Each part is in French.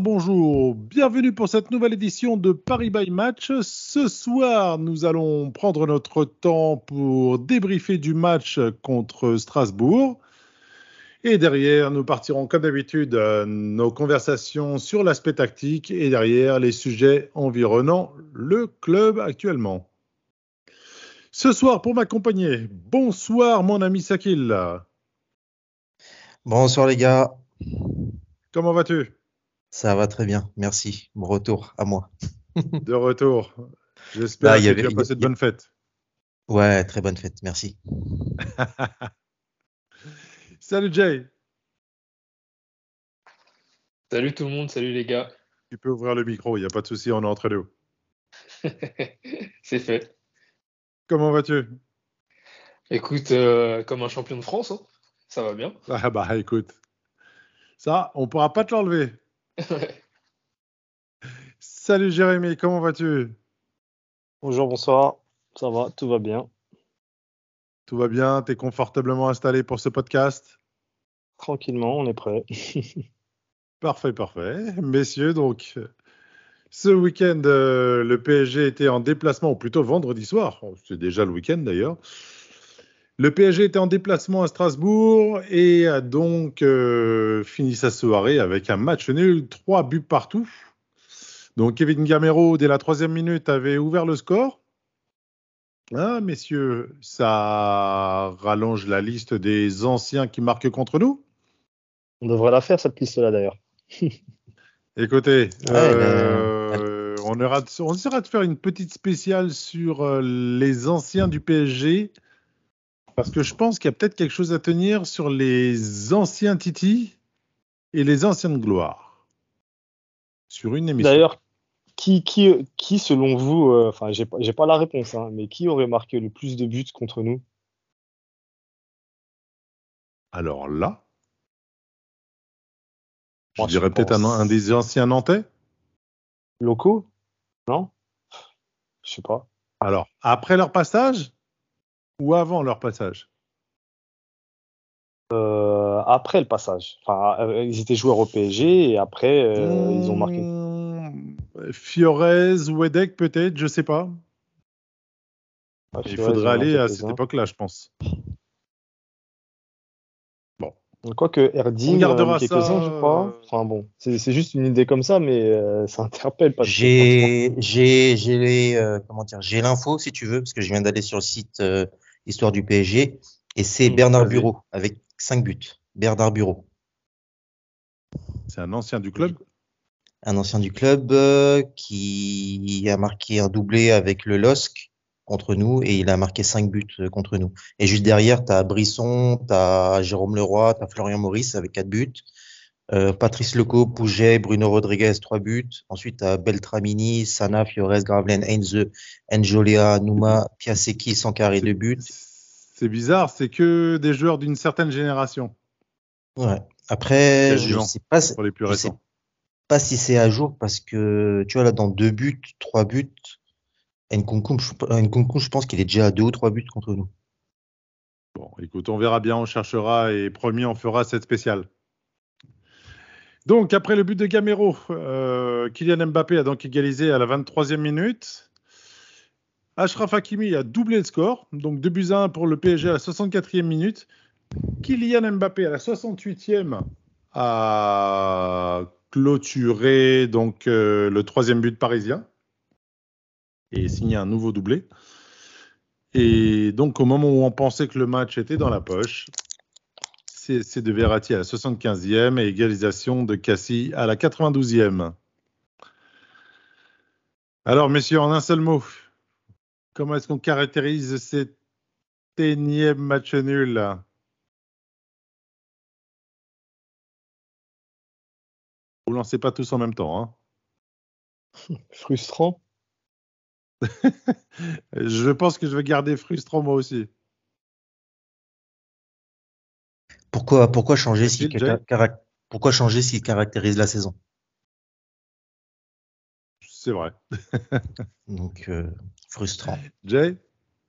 Bonsoir, bonjour, bienvenue pour cette nouvelle édition de Paris by Match. Ce soir, nous allons prendre notre temps pour débriefer du match contre Strasbourg. Et derrière, nous partirons comme d'habitude euh, nos conversations sur l'aspect tactique et derrière les sujets environnant le club actuellement. Ce soir, pour m'accompagner, bonsoir mon ami Sakil. Bonsoir les gars, Comment vas-tu? Ça va très bien, merci. Bon retour à moi. De retour. J'espère que tu as passé de bonnes fêtes. Ouais, très bonne fête, merci. Salut Jay, Salut tout le monde, salut les gars. tu peux ouvrir le micro, il n'y a pas de souci, on est entre nous. C'est fait. Comment vas-tu? Écoute, euh, comme un champion de France, hein, ça va bien. Ah bah écoute, ça, on pourra pas te l'enlever. Salut Jérémy, comment vas-tu? Bonjour, bonsoir. Ça va, tout va bien. Tout va bien T'es confortablement installé pour ce podcast? Tranquillement, on est prêt. Parfait, parfait. Messieurs, donc, ce week-end, euh, le PSG était en déplacement, ou plutôt vendredi soir, c'est déjà le week-end d'ailleurs. Le PSG était en déplacement à Strasbourg et a donc euh, fini sa soirée avec un match nul, trois buts partout. Donc Kevin Gamero, dès la troisième minute, avait ouvert le score. Ah, messieurs, ça rallonge la liste des anciens qui marquent contre nous. On devrait la faire, cette liste-là, d'ailleurs. Écoutez, Ouais, euh, on, aura, on essaiera de faire une petite spéciale sur euh, les anciens du PSG, parce que je pense qu'il y a peut-être quelque chose à tenir sur les anciens Titi et les anciennes gloires. Sur une émission. D'ailleurs, qui, qui, qui, selon vous, euh, enfin, pas, j'ai pas la réponse, hein, mais qui aurait marqué le plus de buts contre nous? Alors là, je Moi, dirais peut-être un, un des anciens Nantais. Locaux? Non? Je sais pas. Alors, après leur passage ou avant leur passage Euh, après le passage. Enfin, euh, ils étaient joueurs au PSG et après, euh, ils ont marqué. Mmh, Fiorez, Wedek peut-être, je sais pas. Ah, Il faudrait aller à cette époque-là, je pense. Quoique Erding, On il y en a gardera eu quelques-uns, ça, je crois. euh, Enfin bon, c'est c'est juste une idée comme ça, mais euh, ça interpelle pas. J'ai j'ai j'ai les euh, comment dire j'ai l'info si tu veux parce que je viens d'aller sur le site euh, Histoire du PSG et c'est Mm, Bernard vas-y. Bureau avec 5 buts. Bernard Bureau, C'est un ancien du club? un ancien du club euh, qui a marqué un doublé avec le LOSC contre nous et il a marqué 5 buts euh, contre nous. Et juste derrière, tu as Brisson, tu as Jérôme Leroy, tu as Florian Maurice avec 4 buts. Euh, Patrice Leco, Pouget, Bruno Rodriguez, 3 buts. Ensuite, as Beltramini, Sana, Fiores, Gravelaine, Heinze, Enjolia, Nouma, Piasecki, Sankar et 2 buts. C'est bizarre, c'est que des joueurs d'une certaine génération, Ouais. Après, je Quasiment. sais pas, si- pour les plus je sais récents. pas si c'est à jour parce que, tu vois, là, dans 2 buts, 3 buts, Nkunku, je, Nkunku, je pense qu'il est déjà à 2 ou 3 buts contre nous. Bon, écoute, on verra bien, on cherchera et promis, on fera cette spéciale. Donc, après le but de Gamero, euh, Kylian Mbappé a donc égalisé à la 23e minute. Ashraf Hakimi a doublé le score, donc 2 buts à 1 pour le PSG à la 64e minute. Kylian Mbappé à la 68e a clôturé donc euh, le troisième but parisien et signé un nouveau doublé. Et donc au moment où on pensait que le match était dans la poche, c'est de Verratti à la 75e et égalisation de Cassie à la 92e. Alors messieurs, en un seul mot, comment est-ce qu'on caractérise cet énième match nul? Vous lancez pas tous en même temps. Hein. Frustrant. Je pense que je vais garder frustrant moi aussi. Pourquoi, pourquoi changer si pourquoi changer ce qui caractérise la saison? C'est vrai. Donc, euh, frustrant. Jay,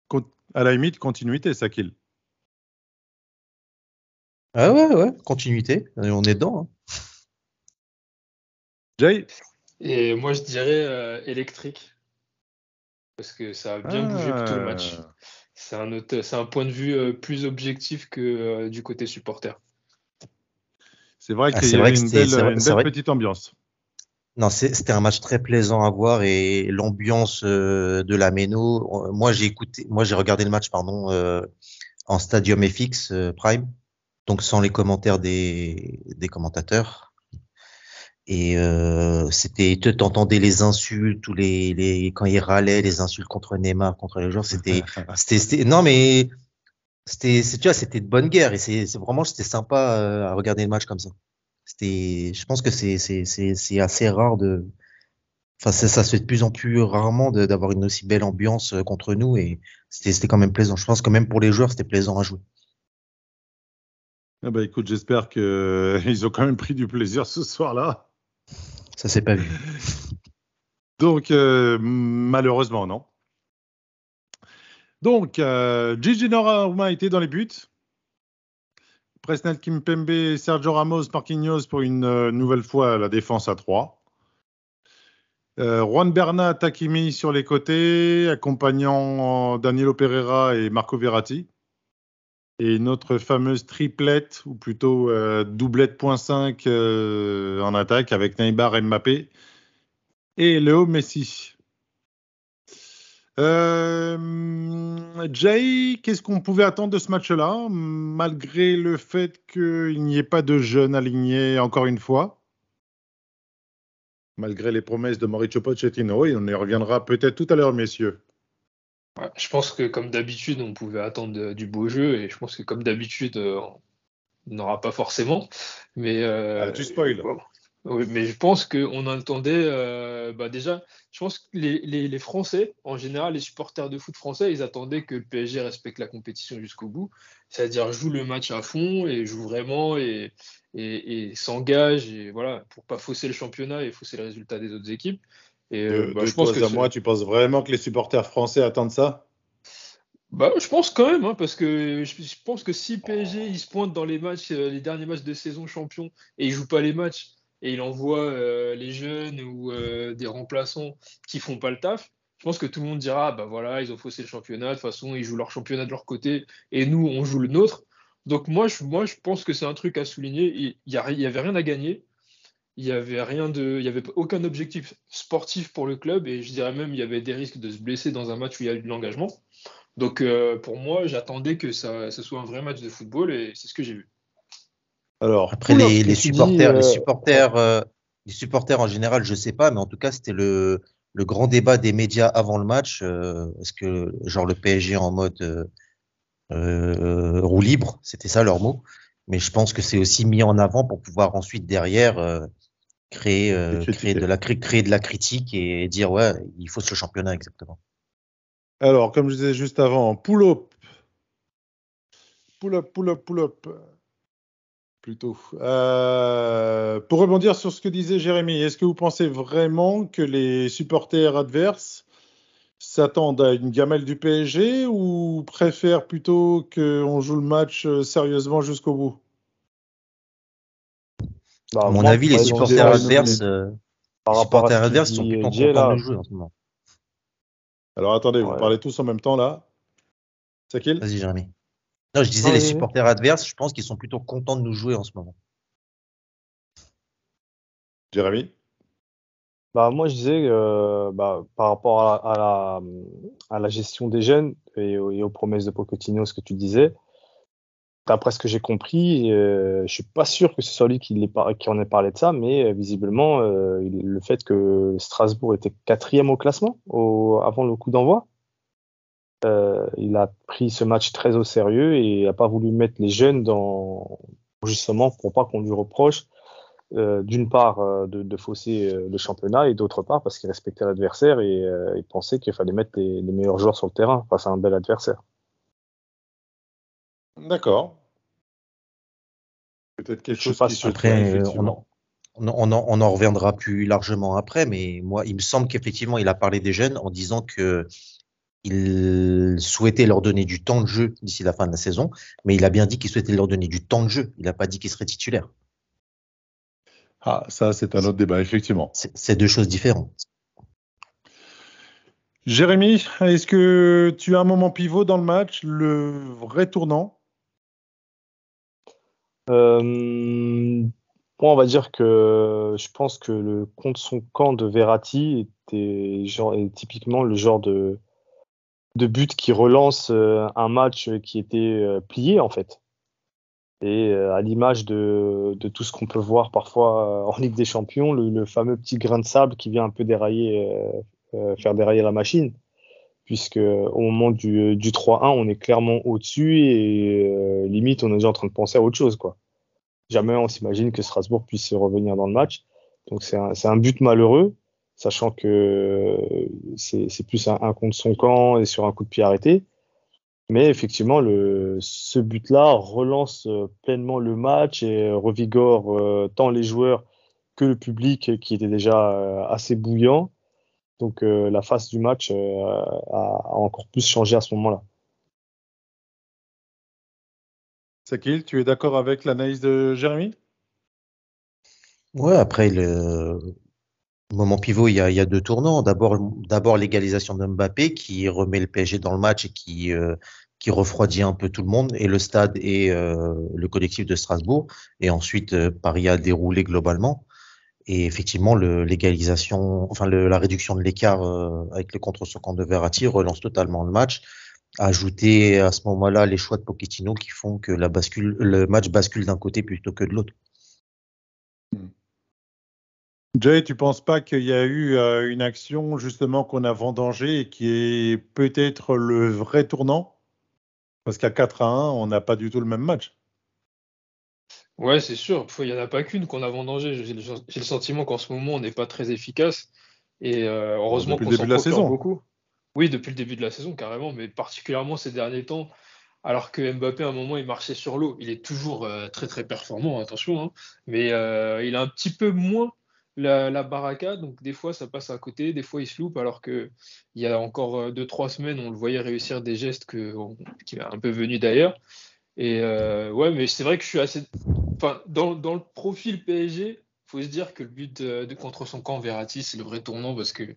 con- à la limite, continuité, ça kill. Ah ouais, ouais, continuité. On est dedans. hein. Jay? Et moi, je dirais euh, électrique. Parce que ça a bien bougé tout le match. Ah. C'est un, autre- c'est un point de vue euh, plus objectif que euh, du côté supporter. C'est vrai Ah, qu'il c'est y que une c'était- belle, vrai- une petite ambiance. Non, c'est- c'était un match très plaisant à voir et l'ambiance euh, de la Méno. euh, Moi, j'ai écouté, moi, j'ai regardé le match, pardon, euh, en Stadium FX euh, Prime, donc sans les commentaires des, des commentateurs. Et euh, c'était, tu t'entendais les insultes, tous les, les, quand ils râlaient, les insultes contre Neymar, contre les joueurs, c'était, c'était, non mais c'était, tu vois, c'était de bonne guerre et c'est, vraiment, c'était sympa euh, à regarder le match comme ça. C'était, je pense que c'est, c'est, c'est, c'est assez rare de, enfin, ça, ça se fait de plus en plus rarement d'avoir une aussi belle ambiance euh, contre nous et c'était, c'était quand même plaisant. Je pense que même pour les joueurs, c'était plaisant à jouer. Ah bah écoute, j'espère qu'ils ont quand même pris du plaisir ce soir-là. Ça s'est pas vu. Donc, euh, malheureusement, non. Donc, euh, Gigi Donnarumma était dans les buts. Presnel Kimpembe, Sergio Ramos, Marquinhos pour une euh, nouvelle fois la défense à 3. Euh, Juan Bernat, Takimi sur les côtés, accompagnant Danilo Pereira et Marco Verratti. Et notre fameuse triplette, ou plutôt euh, doublette point 5 euh, en attaque avec Neymar et Mbappé et Léo Messi. Euh, Jay, qu'est-ce qu'on pouvait attendre de ce match-là, malgré le fait qu'il n'y ait pas de jeunes alignés encore une fois? Malgré les promesses de Mauricio Pochettino, et on y reviendra peut-être tout à l'heure, messieurs. Ouais, je pense que comme d'habitude, on pouvait attendre de- du beau jeu et je pense que comme d'habitude, euh, on n'aura pas forcément. Mais euh, Ah, tu spoil. bon. Oui, mais je pense qu'on attendait euh, bah déjà, je pense que les, les- les Français, en général, les supporters de foot français, ils attendaient que le PSG respecte la compétition jusqu'au bout, c'est-à-dire joue le match à fond et joue vraiment et, et, et s'engage et voilà pour pas fausser le championnat et fausser le résultat des autres équipes. Et euh, De, bah, de je pense toi que à moi, tu penses vraiment que les supporters français attendent ça? Bah, je pense quand même, hein, parce que je, je pense que si PSG il se pointe dans les matchs, euh, les derniers matchs de saison champion, et il joue pas les matchs, et il envoie euh, les jeunes ou euh, des remplaçants qui font pas le taf, je pense que tout le monde dira, ah, bah voilà, ils ont faussé le championnat, de toute façon, ils jouent leur championnat de leur côté, et nous, on joue le nôtre. Donc moi, je, moi, je pense que c'est un truc à souligner. Il y, a- il y avait rien à gagner. Il y avait rien de, il y avait aucun objectif sportif pour le club, et je dirais même il y avait des risques de se blesser dans un match où il y a eu de l'engagement. Donc euh, pour moi, j'attendais que ça, ce soit un vrai match de football et c'est ce que j'ai vu. Alors, Après, Oula, les, dis, supporters, les euh, supporters, euh, les supporters en général, je sais pas, mais en tout cas, c'était le, le grand débat des médias avant le match. Euh, est-ce que, genre, le PSG en mode euh, euh, roue libre, c'était ça leur mot. Mais je pense que c'est aussi mis en avant pour pouvoir ensuite derrière euh, créer, euh, de la créer de la critique et dire ouais, il faut ce championnat exactement. Alors, comme je disais juste avant, pull-up. Pull-up, pull-up, pull-up. Plutôt. Euh, pour rebondir sur ce que disait Jérémy, est-ce que vous pensez vraiment que les supporters adverses s'attendent à une gamelle du PSG ou préfèrent plutôt qu'on joue le match euh, sérieusement jusqu'au bout? Bah, À mon moi, avis, les supporters adverses, euh, par les supporters adverses sont plutôt contents là, de jouer en ce moment. Alors attendez, vous parlez tous en même temps là. Sakil Vas-y, Jérémy. Non, je disais les supporters adverses, je pense qu'ils sont plutôt contents de nous jouer en ce moment. Jérémy Bah, moi, je disais, euh, bah, par rapport à, à la, à la gestion des jeunes et, aux- et aux promesses de Pochettino, ce que tu disais, d'après ce que j'ai compris, euh, je suis pas sûr que ce soit lui qui, en ait parlé de ça, mais euh, visiblement, euh, le fait que Strasbourg était quatrième au classement avant le coup d'envoi, euh, il a pris ce match très au sérieux et a pas voulu mettre les jeunes dans, justement, pour pas qu'on lui reproche d'une part de, fausser le championnat et d'autre part parce qu'il respectait l'adversaire et il pensait qu'il fallait mettre les meilleurs joueurs sur le terrain face à un bel adversaire. D'accord. Peut-être quelque chose qui se Après, euh, on, en, on, en, on en reviendra plus largement après, mais moi, il me semble qu'effectivement, il a parlé des jeunes en disant que il souhaitait leur donner du temps de jeu d'ici la fin de la saison, mais il a bien dit qu'il souhaitait leur donner du temps de jeu. Il n'a pas dit qu'il serait titulaire. Ah, ça, c'est un autre débat, effectivement. C'est deux choses différentes. Jérémy, est-ce que tu as un moment pivot dans le match, le vrai tournant? Euh, moi, on va dire que je pense que le contre son camp de Verratti était est typiquement le genre de, but qui relance euh, un match qui était euh, plié en fait. Et euh, à l'image de, tout ce qu'on peut voir parfois euh, en Ligue des Champions, le, fameux petit grain de sable qui vient un peu dérailler, euh, euh, faire dérailler la machine. Puisque au moment du, du 3-1, on est clairement au-dessus et euh, limite on est déjà en train de penser à autre chose. quoi. Jamais on s'imagine que Strasbourg puisse revenir dans le match. Donc c'est un, but malheureux, sachant que c'est c'est plus un, un contre son camp et sur un coup de pied arrêté. Mais effectivement, ce but-là relance euh, pleinement le match et euh, revigore euh, tant les joueurs que le public qui était déjà euh, assez bouillant. Donc euh, la face du match euh, a encore plus changé à ce moment-là. Sakil, tu es d'accord avec l'analyse de Jérémy? Ouais, après, le moment pivot, il y a, deux tournants. D'abord, l'égalisation de Mbappé qui remet le PSG dans le match et qui, euh, qui refroidit un peu tout le monde, et le stade et euh, le collectif de Strasbourg. Et ensuite, euh, Paris a déroulé globalement. Et effectivement, l'égalisation, enfin la réduction de l'écart avec le contre son camp de Verratti relance totalement le match. Ajouter à ce moment-là les choix de Pochettino qui font que la bascule, le match bascule d'un côté plutôt que de l'autre. Jay, tu penses pas qu'il y a eu euh, une action justement qu'on a vendangée et qui est peut-être le vrai tournant? Parce qu'à 4 à 1, on n'a pas du tout le même match. Ouais, c'est sûr. Il n'y en a pas qu'une qu'on a vendangée. J'ai le, sentiment qu'en ce moment, on n'est pas très efficace. Et euh, heureusement Depuis le qu'on début s'en de la procure saison. beaucoup. Oui, depuis le début de la saison, carrément, mais particulièrement ces derniers temps. Alors que Mbappé, à un moment, il marchait sur l'eau. Il est toujours euh, très, très performant, attention. hein. Mais euh, il a un petit peu moins la, baraka. Donc, des fois, ça passe à côté. Des fois, il se loupe. Alors que il y a encore euh, deux, trois semaines, on le voyait réussir des gestes qui est un peu venu d'ailleurs. Et euh, ouais, mais c'est vrai que je suis assez. Enfin, dans, le profil PSG, faut se dire que le but de, de contre son camp, Verratti, c'est le vrai tournant parce que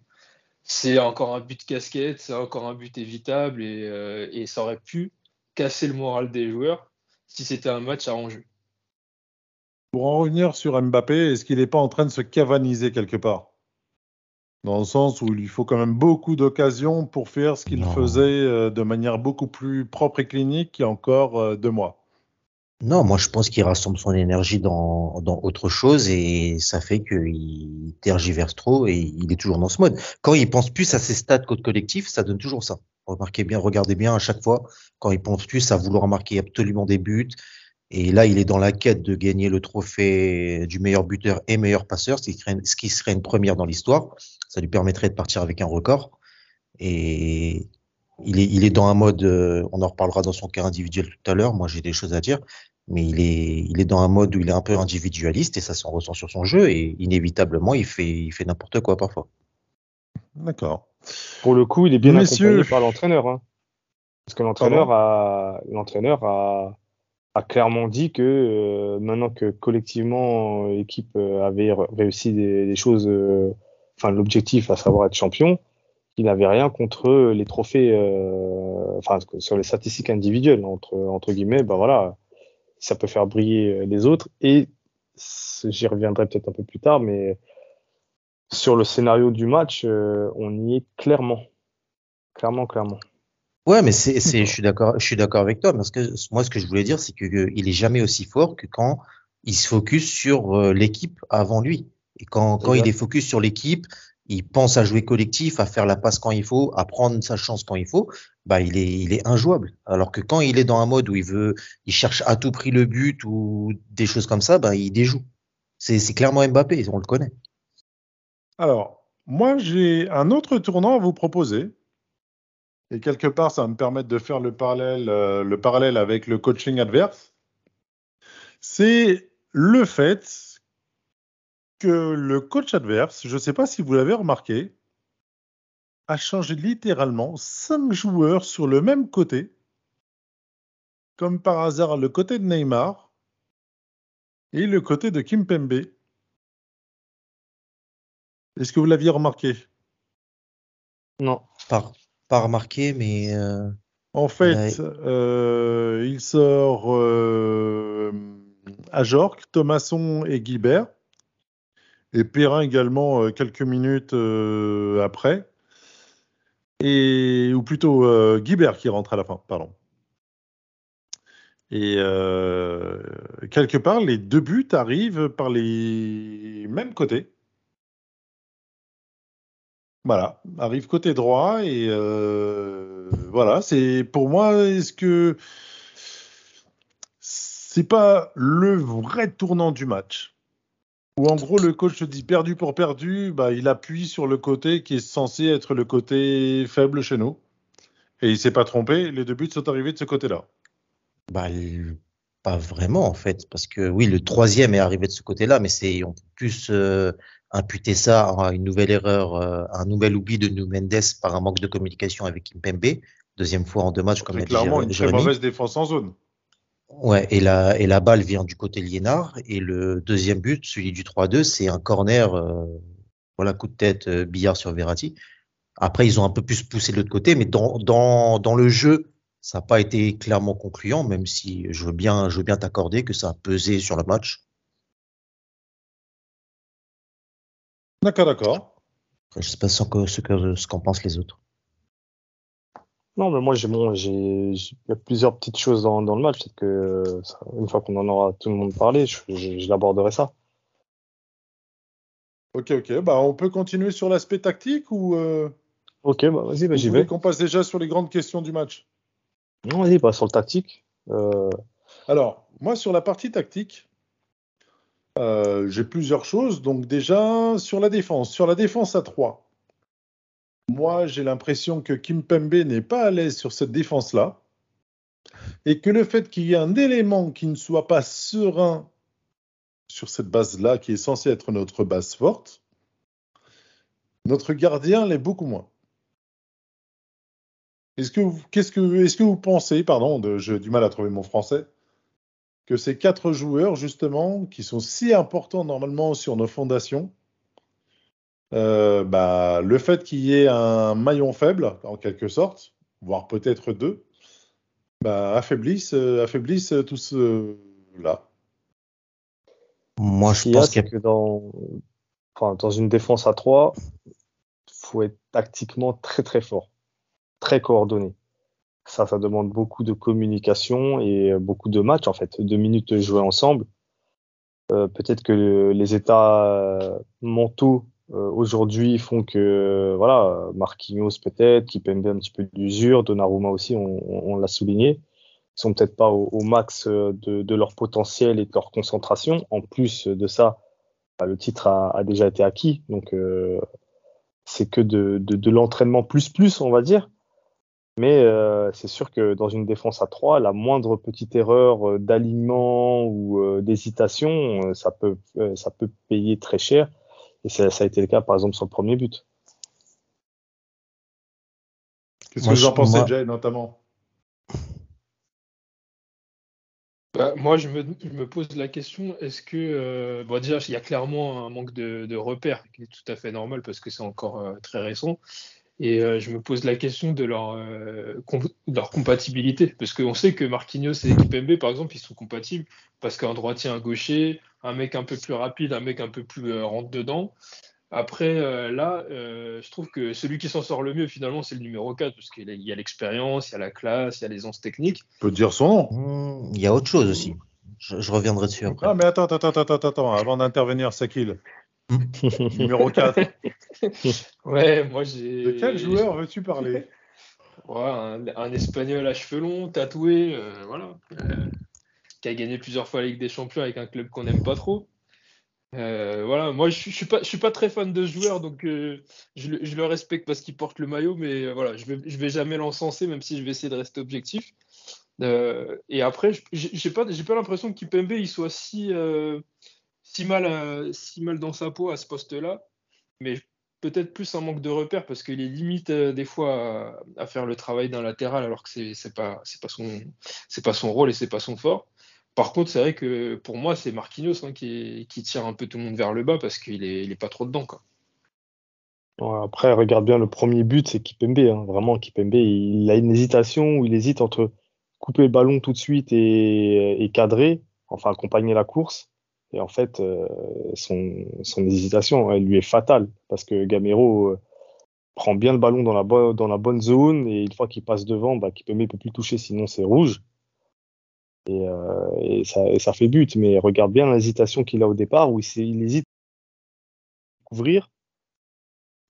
c'est encore un but casquette, c'est encore un but évitable et, euh, et ça aurait pu casser le moral des joueurs si c'était un match à enjeu. Pour en revenir sur Mbappé, est-ce qu'il n'est pas en train de se cavaniser quelque part? Dans le sens où il faut quand même beaucoup d'occasions pour faire ce qu'il faisait euh, de manière beaucoup plus propre et clinique il y a encore euh, deux mois. Non, moi je pense qu'il rassemble son énergie dans, dans autre chose et ça fait qu'il tergiverse trop et il est toujours dans ce mode. Quand il pense plus à ses stats qu'au collectif, ça donne toujours ça. Remarquez bien, regardez bien à chaque fois, quand il pense plus à vouloir marquer absolument des buts, et là il est dans la quête de gagner le trophée du meilleur buteur et meilleur passeur, ce qui serait, une première dans l'histoire. Ça lui permettrait de partir avec un record. Et il est, il est dans un mode, euh, on en reparlera dans son cas individuel tout à l'heure, moi j'ai des choses à dire, mais il est, il est dans un mode où il est un peu individualiste et ça s'en ressent sur son jeu et inévitablement il fait, il fait n'importe quoi parfois. D'accord. Pour le coup, il est bien Messieurs. accompagné par l'entraîneur. hein. Parce que l'entraîneur a, l'entraîneur a, a clairement dit que euh, maintenant que collectivement euh, l'équipe euh, avait réussi des, des choses, euh, enfin l'objectif à savoir être champion, il n'avait rien contre les trophées, euh, enfin sur les statistiques individuelles entre entre guillemets, ben voilà, ça peut faire briller les autres et j'y reviendrai peut-être un peu plus tard, mais sur le scénario du match, euh, on y est clairement, clairement, clairement. Ouais, mais c'est, je suis d'accord, je suis d'accord avec toi, parce que moi, ce que je voulais dire, c'est que euh, il est jamais aussi fort que quand il se focus sur euh, l'équipe avant lui. Et quand, quand il est focus sur l'équipe, il pense à jouer collectif, à faire la passe quand il faut, à prendre sa chance quand il faut, bah, il est, il est injouable. Alors que quand il est dans un mode où il veut, il cherche à tout prix le but ou des choses comme ça, bah, il déjoue. C'est, clairement Mbappé, on le connaît. Alors, moi, j'ai un autre tournant à vous proposer. Et quelque part, ça va me permettre de faire le parallèle, euh, le parallèle avec le coaching adverse. C'est le fait que le coach adverse, je ne sais pas si vous l'avez remarqué, a changé littéralement cinq joueurs sur le même côté, comme par hasard le côté de Neymar et le côté de Kim Pembe. Est-ce que vous l'aviez remarqué? Non. Pas, pas remarqué, mais euh, En fait, euh, il sort euh, Ajorc, Thomasson et Guibert. Et Perrin également euh, quelques minutes euh, après. Et, ou plutôt euh, Guibert qui rentre à la fin, pardon. Et quelque part, les deux buts arrivent par les mêmes côtés. Voilà, arrive côté droit et voilà, c'est pour moi, est-ce que c'est pas le vrai tournant du match? Où en gros le coach dit perdu pour perdu, bah, il appuie sur le côté qui est censé être le côté faible chez nous. Et il s'est pas trompé, les deux buts sont arrivés de ce côté-là. bah, pas vraiment en fait, parce que oui, le troisième est arrivé de ce côté-là, mais c'est on peut plus euh, imputer ça à une nouvelle erreur, euh, à un nouvel oubli de Nou Mendes par un manque de communication avec Kimpembe, deuxième fois en deux matchs comme l'a clairement une très mauvaise défense en zone. Ouais, et la, et la balle vient du côté Liénard. Et le deuxième but, celui du 3-2, c'est un corner, euh, voilà, coup de tête, euh, billard sur Verratti. Après, ils ont un peu plus poussé de l'autre côté, mais dans, dans, dans le jeu, ça n'a pas été clairement concluant, même si je veux bien, je veux bien t'accorder que ça a pesé sur le match. D'accord, d'accord. Je sais pas ce que, ce que, ce qu'en pensent les autres. Non, mais moi, j'ai bon, j'ai, il y a plusieurs petites choses dans, dans le match. Peut-être que ça- une fois qu'on en aura tout le monde parlé, je, je, je l'aborderai ça. Ok, ok. Bah, on peut continuer sur l'aspect tactique ou euh, Ok, bah vas-y, bah, j'y vais. qu'on passe déjà sur les grandes questions du match? Non, vas-y, bah, sur le tactique. Euh, Alors, moi, sur la partie tactique, euh, j'ai plusieurs choses. Donc, déjà, sur la défense, sur la défense à 3, moi, j'ai l'impression que Kim Pembe n'est pas à l'aise sur cette défense-là. Et que le fait qu'il y ait un élément qui ne soit pas serein sur cette base-là, qui est censée être notre base forte, notre gardien l'est beaucoup moins. Est-ce que, vous- que, est-ce que vous pensez, pardon, j'ai du mal à trouver mon français, que ces quatre joueurs, justement, qui sont si importants normalement sur nos fondations, euh, bah, le fait qu'il y ait un maillon faible, en quelque sorte, voire peut-être deux, bah, affaiblissent, euh, affaiblissent tout cela. Moi, je pense que dans, enfin, dans une défense à 3, faut être tactiquement très très fort, très coordonné. Ça, ça demande beaucoup de communication et beaucoup de matchs en fait, de minutes jouées ensemble. Euh, Peut-être que le- les états mentaux aujourd'hui font que euh, voilà, Marquinhos peut-être, qui Kipembe un petit peu d'usure, Donnarumma aussi, on, on- on l'a souligné, sont peut-être pas au, max euh, de, leur potentiel et de leur concentration. En plus de ça, bah, le titre a, déjà été acquis, donc euh, c'est que de, l'entraînement plus plus, on va dire. Mais euh, c'est sûr que dans une défense à 3, la moindre petite erreur euh, d'alignement ou euh, d'hésitation, euh, ça peut euh, ça peut payer très cher. Et ça, ça a été le cas par exemple sur le premier but. Qu'est-ce que vous en pensez, moi- Jay, notamment? Bah, moi, je me, je me pose la question, est-ce que... euh, bon, déjà, il y a clairement un manque de, de repères qui est tout à fait normal parce que c'est encore euh, très récent. Et euh, je me pose la question de leur, euh, de leur compatibilité. Parce qu'on sait que Marquinhos et Kipembe, par exemple, ils sont compatibles. Parce qu'un droitier, un gaucher, un mec un peu plus rapide, un mec un peu plus euh, rentre-dedans. Après, euh, là, euh, je trouve que celui qui s'en sort le mieux, finalement, c'est le numéro 4. Parce qu'il y a- l'expérience, il y a la classe, il y a l'aisance technique. On peut dire son nom. Hmm, il y a autre chose aussi. Je, je reviendrai dessus après. Ah, mais attends, attends, attends, attends, attends, avant d'intervenir, Sakil. Numéro 4. Ouais, moi j'ai. De quel joueur veux-tu parler? Ouais, un, un espagnol à cheveux longs, tatoué, euh, voilà. euh, qui a gagné plusieurs fois la Ligue des Champions avec un club qu'on n'aime pas trop. Euh, voilà, moi je, suis- je suis pas, je suis pas très fan de ce joueur, donc euh, je, le- je le respecte parce qu'il porte le maillot, mais euh, voilà, je vais, je vais jamais l'encenser, même si je vais essayer de rester objectif. Euh, et après, j'ai pas, j'ai pas l'impression que Kipembe il soit si, euh, si, mal, euh, si mal dans sa peau à ce poste-là, mais peut-être plus un manque de repères parce qu'il est limite des fois à, faire le travail d'un latéral alors que c'est, c'est pas, pas son, c'est pas son rôle et c'est pas son fort. Par contre, c'est vrai que pour moi, c'est Marquinhos hein, qui, qui, tire un peu tout le monde vers le bas parce qu'il est, il est pas trop dedans. Quoi. après, regarde bien le premier but, c'est Kipembe. Hein. Vraiment, Kipembe, il a une hésitation où il hésite entre couper le ballon tout de suite et, cadrer, enfin accompagner la course. Et en fait, euh, son, son, hésitation, elle lui est fatale parce que Gamero euh, prend bien le ballon dans la, dans la bonne zone et une fois qu'il passe devant, bah, ne peut plus toucher, sinon c'est rouge. Et, euh, et, ça, et, ça, fait but. Mais regarde bien l'hésitation qu'il a au départ où il, il hésite à couvrir.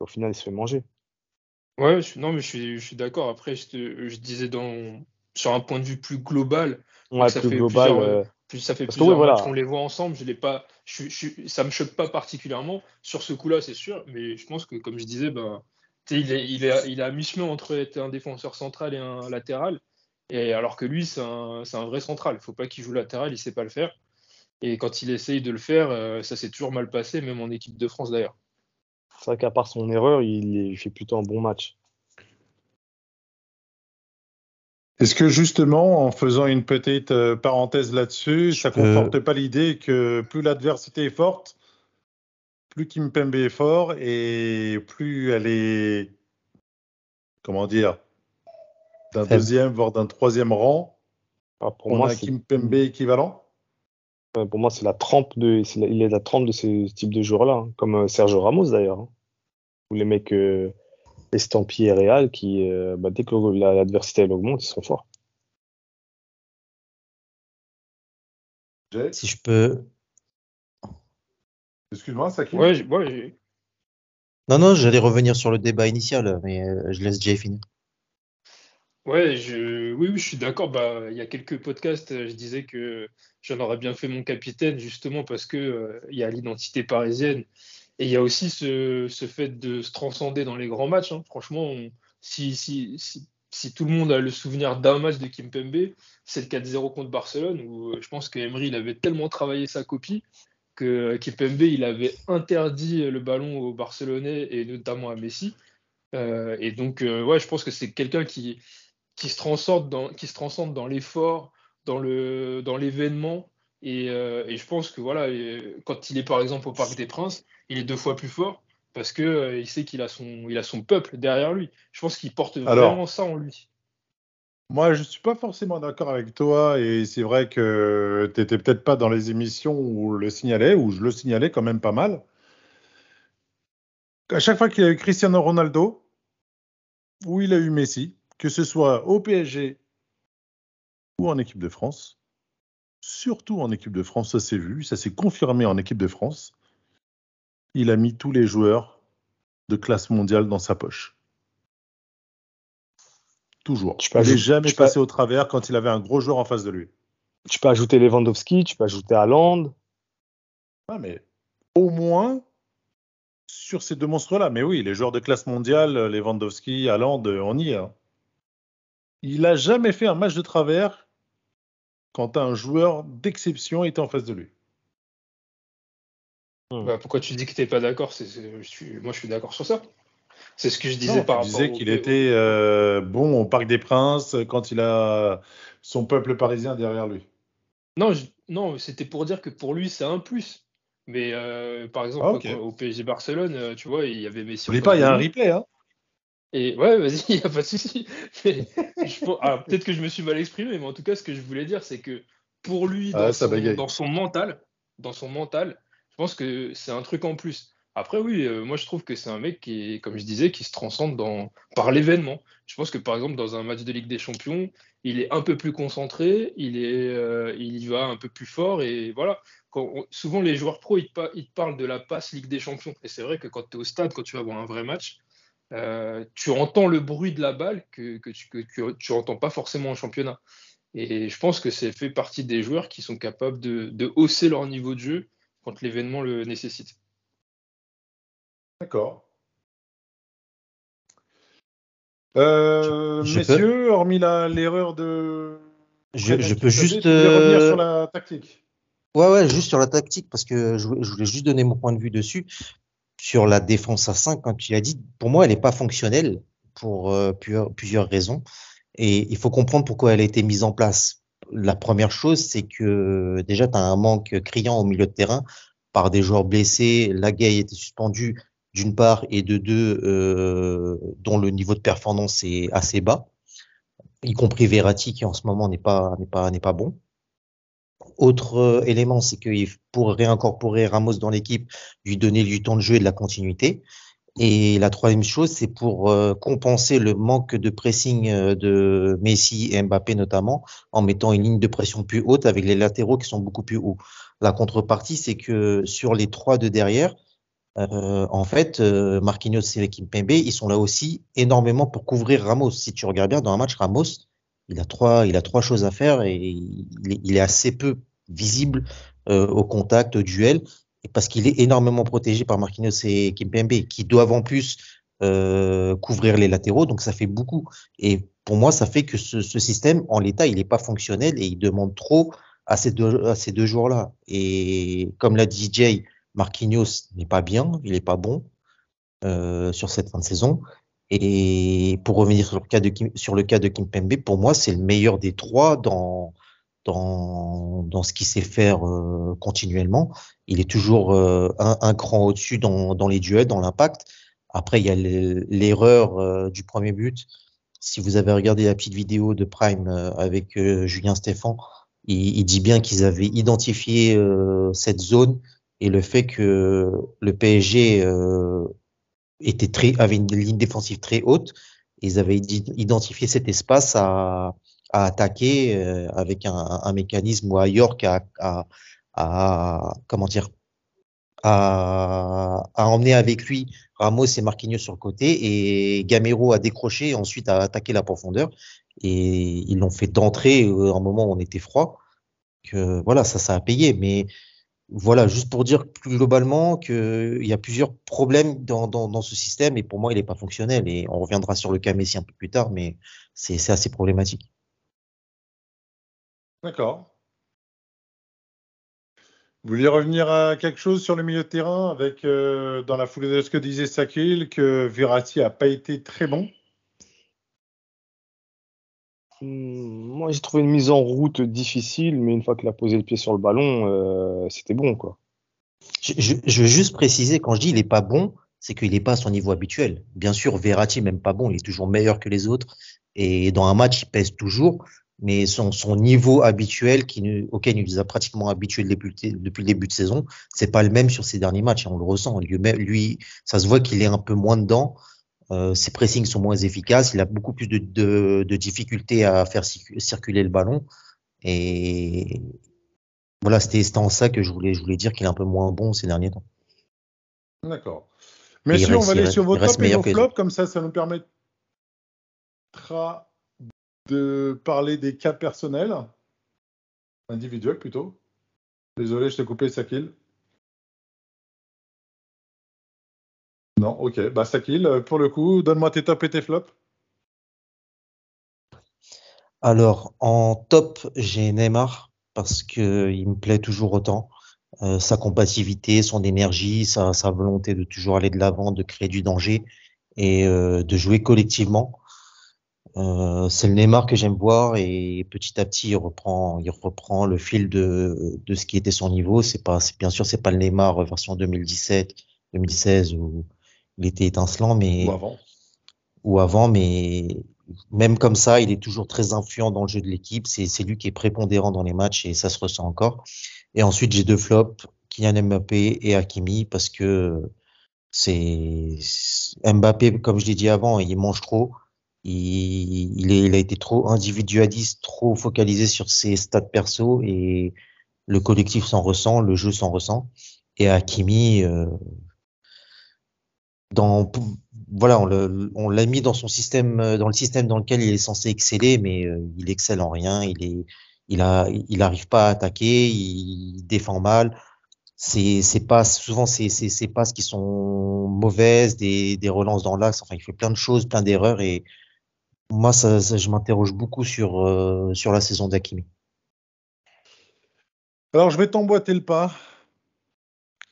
Au final, il se fait manger. Ouais, non, mais je suis, je suis d'accord. Après, je, je disais dans, sur un point de vue plus global. ça, fait plusieurs, plus, ça fait plusieurs matchs qu'on les voit ensemble. Je l'ai pas, je, je, ça me choque pas particulièrement sur ce coup-là, c'est sûr. Mais je pense que, comme je disais, bah, il, est, il, est, il a mi-chemin entre être un défenseur central et un latéral. Et alors que lui, c'est un, un, vrai central. Il faut pas qu'il joue latéral, il sait pas le faire. Et quand il essaye de le faire, euh, ça s'est toujours mal passé, même en équipe de France d'ailleurs. C'est vrai qu'à part son erreur, il fait plutôt un bon match. Est-ce que justement, en faisant une petite euh, parenthèse là-dessus, ça ne conforte pas l'idée que plus l'adversité est forte, plus Kimpembe est fort et plus elle est, comment dire, d'un deuxième, voire d'un troisième rang, ah, pour on moi, a Kimpembe équivalent? Pour moi, c'est la trempe de, il est la trempe de ce type de joueurs-là, hein, comme euh, Sergio Ramos d'ailleurs. Hein. Les mecs euh, estampillés Real qui, euh, bah, dès que l'adversité augmente, ils sont forts. Si je peux. Excuse-moi, ça qui ouais, ouais, Non, non, j'allais revenir sur le débat initial, mais euh, je laisse Jay finir. Ouais, je, oui, oui, je suis d'accord. Bah, il y a quelques podcasts, je disais que j'en aurais bien fait mon capitaine, justement parce que euh, il y a l'identité parisienne et il y a aussi ce, fait de se transcender dans les grands matchs. Hein. Franchement, si, tout le monde a le souvenir d'un match de Kimpembe, c'est le 4-0 contre Barcelone, où euh, je pense que Emery il avait tellement travaillé sa copie que euh, Kimpembe il avait interdit le ballon aux Barcelonais et notamment à Messi. Euh, et donc, ouais, je pense que c'est quelqu'un qui, se transcende dans, l'effort, dans le, dans l'événement. Et, euh, et, je pense que voilà, quand il est par exemple au Parc des Princes, il est deux fois plus fort parce que euh, il sait qu'il a son, il a son peuple derrière lui. Je pense qu'il porte vraiment ça en lui. Moi, je suis pas forcément d'accord avec toi et c'est vrai que tu n'étais peut-être pas dans les émissions où le signalait, où je le signalais quand même pas mal. À chaque fois qu'il y a eu Cristiano Ronaldo, ou il a eu Messi, que ce soit au PSG ou en équipe de France, surtout en équipe de France, ça s'est vu, ça s'est confirmé en équipe de France, il a mis tous les joueurs de classe mondiale dans sa poche. Toujours. Il n'est jamais passé au travers quand il avait un gros joueur en face de lui. Tu peux ajouter Lewandowski, tu peux ajouter Haaland. Ah, mais au moins sur ces deux monstres-là. Mais oui, les joueurs de classe mondiale, Lewandowski, Haaland, on y est. Hein. Il n'a jamais fait un match de travers quand un joueur d'exception est en face de lui. Hmm. Bah, pourquoi tu dis que tu n'es pas d'accord Moi, je suis d'accord sur ça. C'est ce que je disais par rapport. Tu disais qu'il était euh, bon au Parc des Princes quand il a son peuple parisien derrière lui. Non, non c'était pour dire que pour lui, c'est un plus. Mais euh, par exemple, ah, au PSG Barcelone, euh, tu vois, il y avait Messi. N'oublie pas, il y a un replay. Hein. Et ouais, vas-y, il n'y a pas de souci. peut-être que je me suis mal exprimé, mais en tout cas, ce que je voulais dire, c'est que pour lui, ah, dans son mental, dans son mental, je pense que c'est un truc en plus. Après, oui, euh, moi je trouve que c'est un mec qui, comme je disais, qui se transcende dans, par l'événement. Je pense que par exemple, dans un match de Ligue des Champions, il est un peu plus concentré, il, est, euh, il y va un peu plus fort. Et voilà, souvent les joueurs pros, ils te, parlent de la passe Ligue des Champions. Et c'est vrai que quand tu es au stade, quand tu vas voir un vrai match, euh, tu entends le bruit de la balle que, que tu n'entends pas forcément en championnat. Et je pense que c'est fait partie des joueurs qui sont capables de, de hausser leur niveau de jeu quand l'événement le nécessite. D'accord. Euh, messieurs, hormis l'erreur de Je, je peux juste. voulais revenir euh, sur la tactique. Ouais, ouais, juste sur la tactique, parce que je voulais juste donner mon point de vue dessus. Sur la défense à 5, quand tu l'as dit, pour moi, elle n'est pas fonctionnelle pour euh, plusieurs, raisons. Et il faut comprendre pourquoi elle a été mise en place. La première chose, c'est que déjà, tu as un manque criant au milieu de terrain par des joueurs blessés. Lagay était suspendu d'une part et de deux, euh, dont le niveau de performance est assez bas, y compris Verratti qui en ce moment n'est pas, pas, n'est pas bon. Autre euh, élément, c'est que pour réincorporer Ramos dans l'équipe, lui donner du temps de jeu et de la continuité. Et la troisième chose, c'est pour euh, compenser le manque de pressing euh, de Messi et Mbappé notamment, en mettant une ligne de pression plus haute avec les latéraux qui sont beaucoup plus hauts. La contrepartie, c'est que sur les trois de derrière, euh, en fait, Marquinhos et Kimpembe, ils sont là aussi énormément pour couvrir Ramos. Si tu regardes bien dans un match, Ramos, il a trois, il a trois choses à faire et il est, assez peu visible euh, au contact, au duel, parce qu'il est énormément protégé par Marquinhos et Kimpembe, qui doivent en plus euh, couvrir les latéraux, donc ça fait beaucoup. Et pour moi, ça fait que ce, ce système, en l'état, il n'est pas fonctionnel et il demande trop à ces deux, à ces deux joueurs-là. Et comme l'a dit DJ, Marquinhos n'est pas bien, il n'est pas bon euh, sur cette fin de saison. Et pour revenir sur le cas de Kim, sur le cas de Kimpembe, pour moi, c'est le meilleur des trois dans dans, dans ce qu'il sait faire euh, continuellement. Il est toujours euh, un, un, cran au-dessus dans, dans les duels, dans l'impact. Après, il y a l'erreur euh, du premier but. Si vous avez regardé la petite vidéo de Prime euh, avec euh, Julien Stéphan, il, il, dit bien qu'ils avaient identifié euh, cette zone et le fait que le PSG était très, avait une ligne défensive très haute. Ils avaient identifié cet espace à, à attaquer euh, avec un, un, mécanisme où à York à, à, à comment dire à, à, emmener avec lui Ramos et Marquinhos sur le côté. Et Gamero a décroché ensuite a attaqué la profondeur. Et ils l'ont fait d'entrée à un moment où on était froid. Que voilà ça ça a payé. Mais voilà juste pour dire plus globalement que il y a plusieurs problèmes dans, ce système et pour moi il n'est pas fonctionnel et on reviendra sur le cas Messi un peu plus tard mais c'est assez problématique D'accord. Vous vouliez revenir à quelque chose sur le milieu de terrain avec, euh, dans la foulée de ce que disait Sakil, que Verratti n'a pas été très bon? Moi, j'ai trouvé une mise en route difficile, mais une fois qu'il a posé le pied sur le ballon, euh, c'était bon. quoi. Je, je, veux juste préciser, quand je dis il n'est pas bon, c'est qu'il n'est pas à son niveau habituel. Bien sûr, Verratti, même pas bon, il est toujours meilleur que les autres. Et dans un match, il pèse toujours mais son, niveau habituel auquel il nous a pratiquement habitué depuis, le début de saison, c'est pas le même sur ses derniers matchs. On le ressent. Lui ça se voit qu'il est un peu moins dedans. Euh, ses pressings sont moins efficaces. Il a beaucoup plus de, de, de difficultés à faire circuler le ballon. Et voilà, c'était en ça que je voulais, je voulais dire qu'il est un peu moins bon ces derniers temps. D'accord. Messieurs, on va aller sur vos top et vos flops, comme ça, ça nous permettra de parler des cas personnels, individuels plutôt. Désolé, je t'ai coupé, Sakil. Non, ok. Bah, Sakil, pour le coup, donne-moi tes tops et tes flops. Alors, en top, j'ai Neymar parce que il me plaît toujours autant. Euh, sa combativité, son énergie, sa, volonté de toujours aller de l'avant, de créer du danger et euh, de jouer collectivement. Euh, c'est le Neymar que j'aime voir et petit à petit il reprend, le fil de, de ce qui était son niveau. C'est pas, bien sûr, c'est pas le Neymar version 2017, 2016 où il était étincelant, mais ou avant. Ou avant, mais même comme ça, il est toujours très influent dans le jeu de l'équipe. C'est, c'est lui qui est prépondérant dans les matchs et ça se ressent encore. Et ensuite, j'ai deux flops, Kylian Mbappé et Hakimi, parce que c'est Mbappé, comme je l'ai dit avant, il mange trop. Il, il, est, il, a été trop individualiste, trop focalisé sur ses stats perso et le collectif s'en ressent, le jeu s'en ressent. Et Hakimi, euh, dans, voilà, on l'a mis dans son système, dans le système dans lequel il est censé exceller, mais euh, il excelle en rien. Il est, il a, il arrive pas à attaquer, il défend mal. C'est, c'est pas souvent c'est, c'est, passes qui sont mauvaises, des, des relances dans l'axe. Enfin, il fait plein de choses, plein d'erreurs et Moi, ça, je m'interroge beaucoup sur, euh, sur la saison d'Hakimi. Alors, je vais t'emboîter le pas.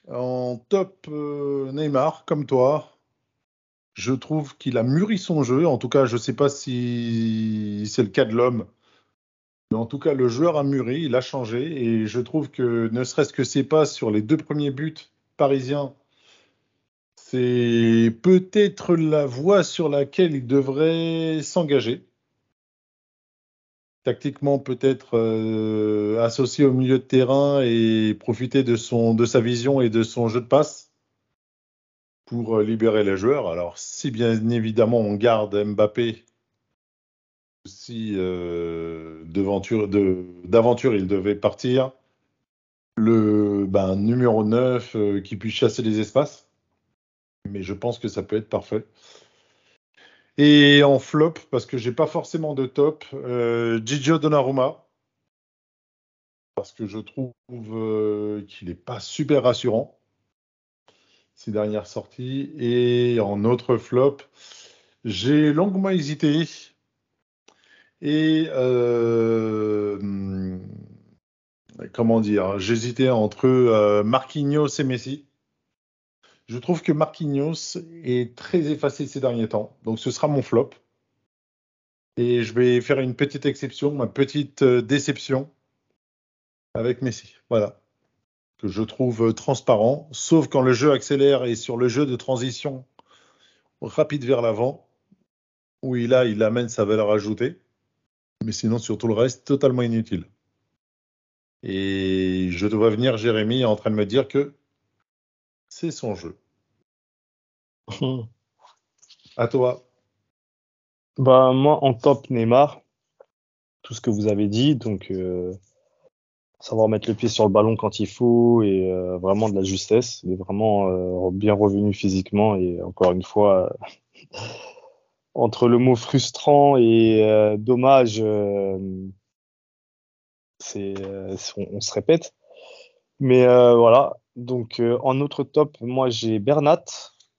En top euh, Neymar, comme toi, je trouve qu'il a mûri son jeu. En tout cas, je ne sais pas si c'est le cas de l'homme. Mais en tout cas, le joueur a mûri, il a changé. Et je trouve que ne serait-ce que ses passes sur les deux premiers buts parisiens, c'est peut-être la voie sur laquelle il devrait s'engager. Tactiquement, peut-être euh, associé au milieu de terrain et profiter de, sa vision et de son jeu de passe pour euh, libérer les joueurs. Alors, si bien évidemment on garde Mbappé, si euh, d'aventure il devait partir, le ben, numéro 9 euh, qui puisse chasser les espaces. Mais je pense que ça peut être parfait. Et en flop, parce que j'ai pas forcément de top, euh, Gigio Donnarumma. Parce que je trouve qu'il n'est pas super rassurant ces dernières sorties. Et en autre flop, j'ai longuement hésité. Et euh, comment dire, j'hésitais entre euh, Marquinhos et Messi. Je trouve que Marquinhos est très effacé ces derniers temps, donc ce sera mon flop. Et je vais faire une petite exception, ma petite euh, déception avec Messi. Voilà. Que je trouve euh, transparent, sauf quand le jeu accélère et sur le jeu de transition rapide vers l'avant, où il a, il amène sa valeur ajoutée. Mais sinon, sur tout le reste, totalement inutile. Et je dois venir, Jérémy en train de me dire que c'est son jeu. À toi. Bah, moi, en top, Neymar, tout ce que vous avez dit, donc euh, savoir mettre le pied sur le ballon quand il faut et euh, vraiment de la justesse. Il est vraiment euh, bien revenu physiquement et encore une fois, euh, entre le mot frustrant et dommage, on, on se répète. Mais voilà, donc en autre top, moi j'ai Bernat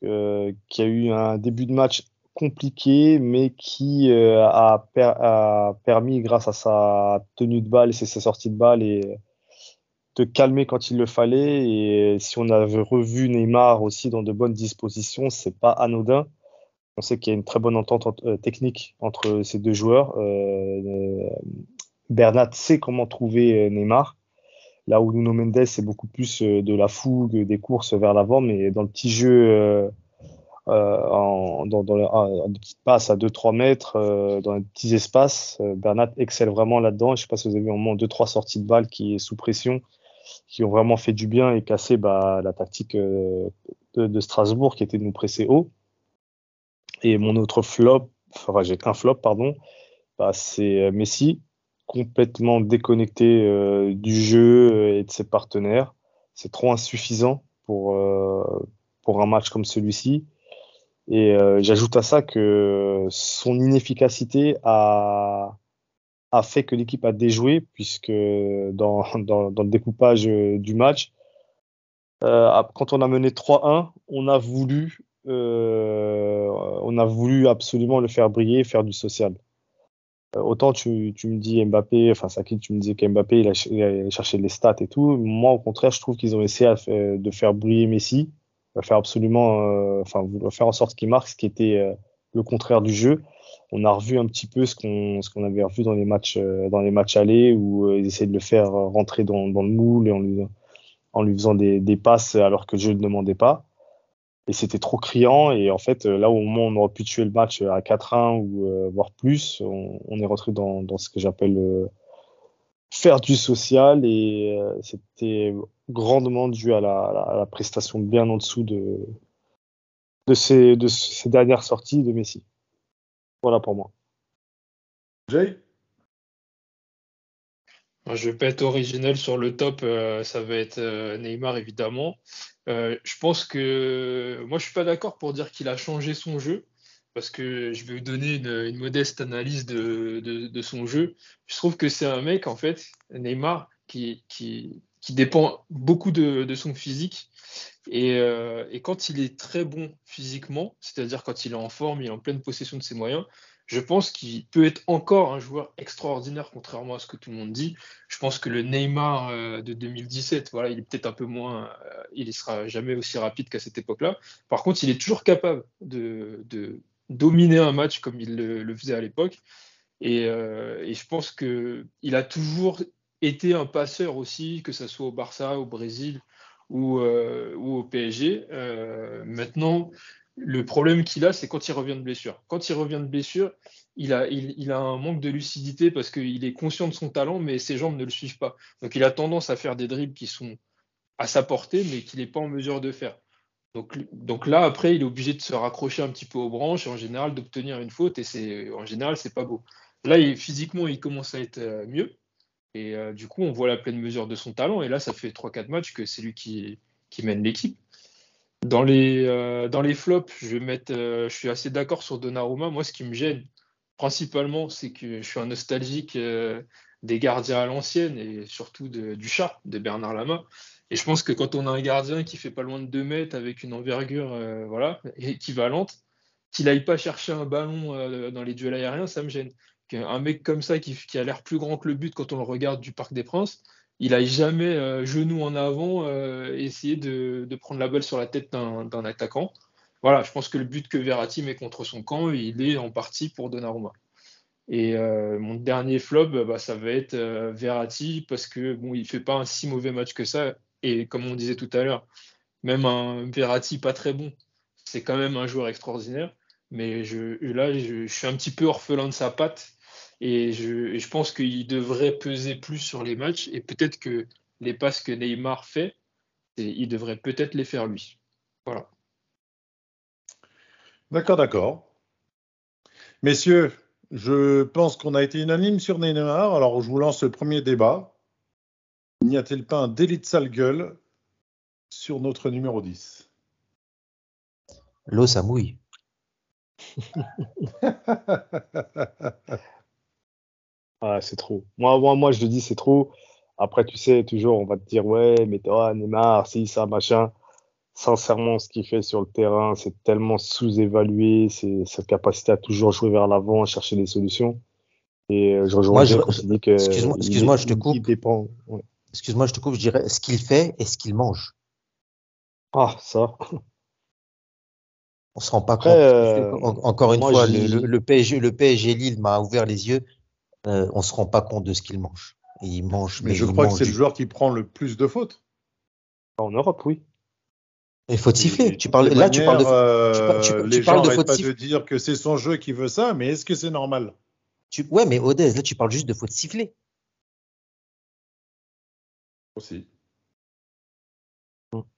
qui a eu un début de match compliqué, mais qui euh, a, per- a permis, grâce à sa tenue de balle et ses, sorties de balle, et de calmer quand il le fallait. Et si on avait revu Neymar aussi dans de bonnes dispositions, c'est pas anodin. On sait qu'il y a une très bonne entente euh, technique entre ces deux joueurs. Euh, euh, Bernat sait comment trouver Neymar. Là où Nuno Mendes, c'est beaucoup plus de la fougue, des courses vers l'avant, mais dans le petit jeu, en, dans, des petites passes à 2-3 mètres, euh, dans les petits espaces, euh, Bernat excelle vraiment là-dedans. Je sais pas si vous avez vu au moins 2-3 sorties de balles qui est sous pression, qui ont vraiment fait du bien et cassé bah, la tactique euh, de, Strasbourg qui était de nous presser haut. Et mon autre flop, enfin j'ai qu'un flop, pardon, bah, c'est euh, Messi, complètement déconnecté euh, du jeu euh, et de ses partenaires. C'est trop insuffisant pour, euh, pour un match comme celui-ci. Et euh, j'ajoute à ça que son inefficacité a, fait que l'équipe a déjoué, puisque dans, le découpage euh, du match, euh, quand on a mené 3-1, on a voulu on a voulu absolument le faire briller, faire du social. Autant tu, me dis Mbappé, enfin Sakil, tu me disais qu'Mbappé il il a les stats et tout. Moi, au contraire, je trouve qu'ils ont essayé de faire briller Messi, à faire absolument, euh, enfin vouloir faire en sorte qu'il marque, ce qui était euh, le contraire du jeu. On a revu un petit peu ce qu'on ce qu'on avait revu dans les matchs euh, dans les matchs allés où ils essayaient de le faire rentrer dans, dans le moule et en lui en lui faisant des, des passes alors que le jeu ne demandait pas. Et c'était trop criant. Et en fait, là où au moment on aurait pu tuer le match à 4-1 ou euh, voire plus, on, on est rentré dans, dans ce que j'appelle euh, faire du social. Et euh, c'était grandement dû à la, à la, à la prestation bien en dessous de, de, ces, de ces dernières sorties de Messi. Voilà pour moi. Jay? Moi, Je vais pas être original sur le top, euh, ça va être euh, Neymar évidemment. Euh, je pense que moi je suis pas d'accord pour dire qu'il a changé son jeu, parce que je vais vous donner une, une modeste analyse de, de, de son jeu. Je trouve que c'est un mec en fait, Neymar, qui, qui, qui dépend beaucoup de, son physique. Et, euh, et quand il est très bon physiquement, c'est-à-dire quand il est en forme, il est en pleine possession de ses moyens, je pense qu'il peut être encore un joueur extraordinaire, contrairement à ce que tout le monde dit. Je pense que le Neymar euh, de 2017, voilà, il est peut-être un peu moins, euh, il ne sera jamais aussi rapide qu'à cette époque-là. Par contre, il est toujours capable de, dominer un match comme il le, faisait à l'époque. Et, et, je pense qu'il a toujours été un passeur aussi, que ce soit au Barça, au Brésil ou, ou au PSG. maintenant, le problème qu'il a, c'est quand il revient de blessure. Quand il revient de blessure, il a, un manque de lucidité parce qu'il est conscient de son talent, mais ses jambes ne le suivent pas. Donc il a tendance à faire des dribbles qui sont à sa portée, mais qu'il n'est pas en mesure de faire. Donc, là, après, il est obligé de se raccrocher un petit peu aux branches en général d'obtenir une faute. Et c'est en général, c'est pas beau. Là, physiquement, il commence à être euh, mieux. Et euh, du coup, on voit la pleine mesure de son talent. Et là, ça fait 3-4 matchs que c'est lui qui, mène l'équipe. Dans les, euh, dans les flops, je, vais mettre, euh, je suis assez d'accord sur Donnarumma. Moi, ce qui me gêne principalement, c'est que je suis un nostalgique des gardiens à l'ancienne et surtout du chat de Bernard Lama. Et je pense que quand on a un gardien qui fait pas loin de 2 mètres avec une envergure voilà, équivalente, qu'il n'aille pas chercher un ballon dans les duels aériens, ça me gêne. Un mec comme ça qui, a l'air plus grand que le but quand on le regarde du Parc des Princes, il n'a jamais euh, genou en avant euh, essayé de, prendre la balle sur la tête d'un attaquant. Voilà, je pense que le but que Verratti met contre son camp, il est en partie pour Donnarumma. Et euh, mon dernier flop, bah, ça va être Verratti parce que bon, il fait pas un si mauvais match que ça. Et comme on disait tout à l'heure, même un Verratti pas très bon, c'est quand même un joueur extraordinaire. Mais là, je, suis un petit peu orphelin de sa patte et je, pense qu'il devrait peser plus sur les matchs. Et peut-être que les passes que Neymar fait, il devrait peut-être les faire lui. Voilà. D'accord, d'accord. Messieurs, je pense qu'on a été unanime sur Neymar. Alors, je vous lance le premier débat. N'y a-t-il pas un délit de sale gueule sur notre numéro 10 L'eau, ça mouille. Ah, c'est trop. Moi, moi, moi, je le dis, c'est trop. Après, tu sais, toujours, on va te dire, ouais, mais toi, Neymar, si, ça, machin. Sincèrement, ce qu'il fait sur le terrain, c'est tellement sous-évalué, c'est sa capacité à toujours jouer vers l'avant, chercher des solutions. Et euh, je rejoins moi, je, dis que. Excuse-moi, je te coupe. Excuse-moi, je te coupe, je dirais ce qu'il fait et ce qu'il mange. Ah, ça. On se rend pas compte. Euh, encore une fois, le, le, PSG, le PSG Lille m'a ouvert les yeux euh, on se rend pas compte de ce qu'il mange. il mange. Mais, je crois que c'est le joueur qui prend le plus de fautes. En Europe, oui. Il faut siffler. Tu parles, là, tu parles de, euh, les gens de pas de dire que c'est son jeu qui veut ça, mais est-ce que c'est normal? Tu, Ouais, mais Odez, là, tu parles juste de fautes sifflées. Aussi.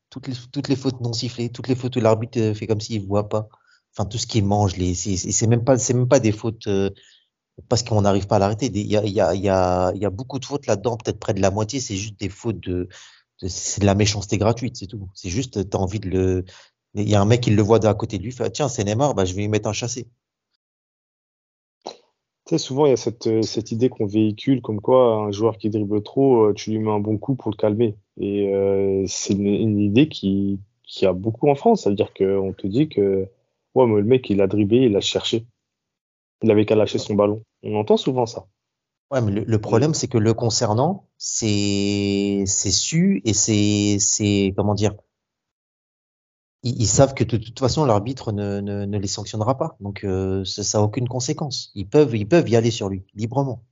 Toutes les, toutes les fautes non sifflées, toutes les fautes où l'arbitre fait comme s'il ne voit pas. Enfin, tout ce qui mange, les, c'est même pas, c'est même pas des fautes. Euh, parce qu'on n'arrive pas à l'arrêter. Il y a, beaucoup de fautes là-dedans, peut-être près de la moitié, c'est juste des fautes de, c'est de la méchanceté gratuite, c'est tout. C'est juste, tu as envie de le. Il y a un mec qui le voit de à côté de lui, fait tiens, c'est Neymar, bah, je vais lui mettre un chassé. Tu sais, souvent, il y a cette, cette idée qu'on véhicule comme quoi un joueur qui dribble trop, euh, tu lui mets un bon coup pour le calmer. Et euh, c'est une, idée qui, qui a beaucoup en France. C'est-à-dire qu'on te dit que ouais, mais le mec, il a dribblé, il a cherché. Il avait qu'à lâcher son ballon. On entend souvent ça. Ouais, mais le, problème, c'est que le concernant, c'est c'est su et c'est c'est comment dire. Ils, savent que de, toute façon l'arbitre ne, ne, ne, les sanctionnera pas, donc euh, ça n'a aucune conséquence. Ils peuvent ils peuvent y aller sur lui librement.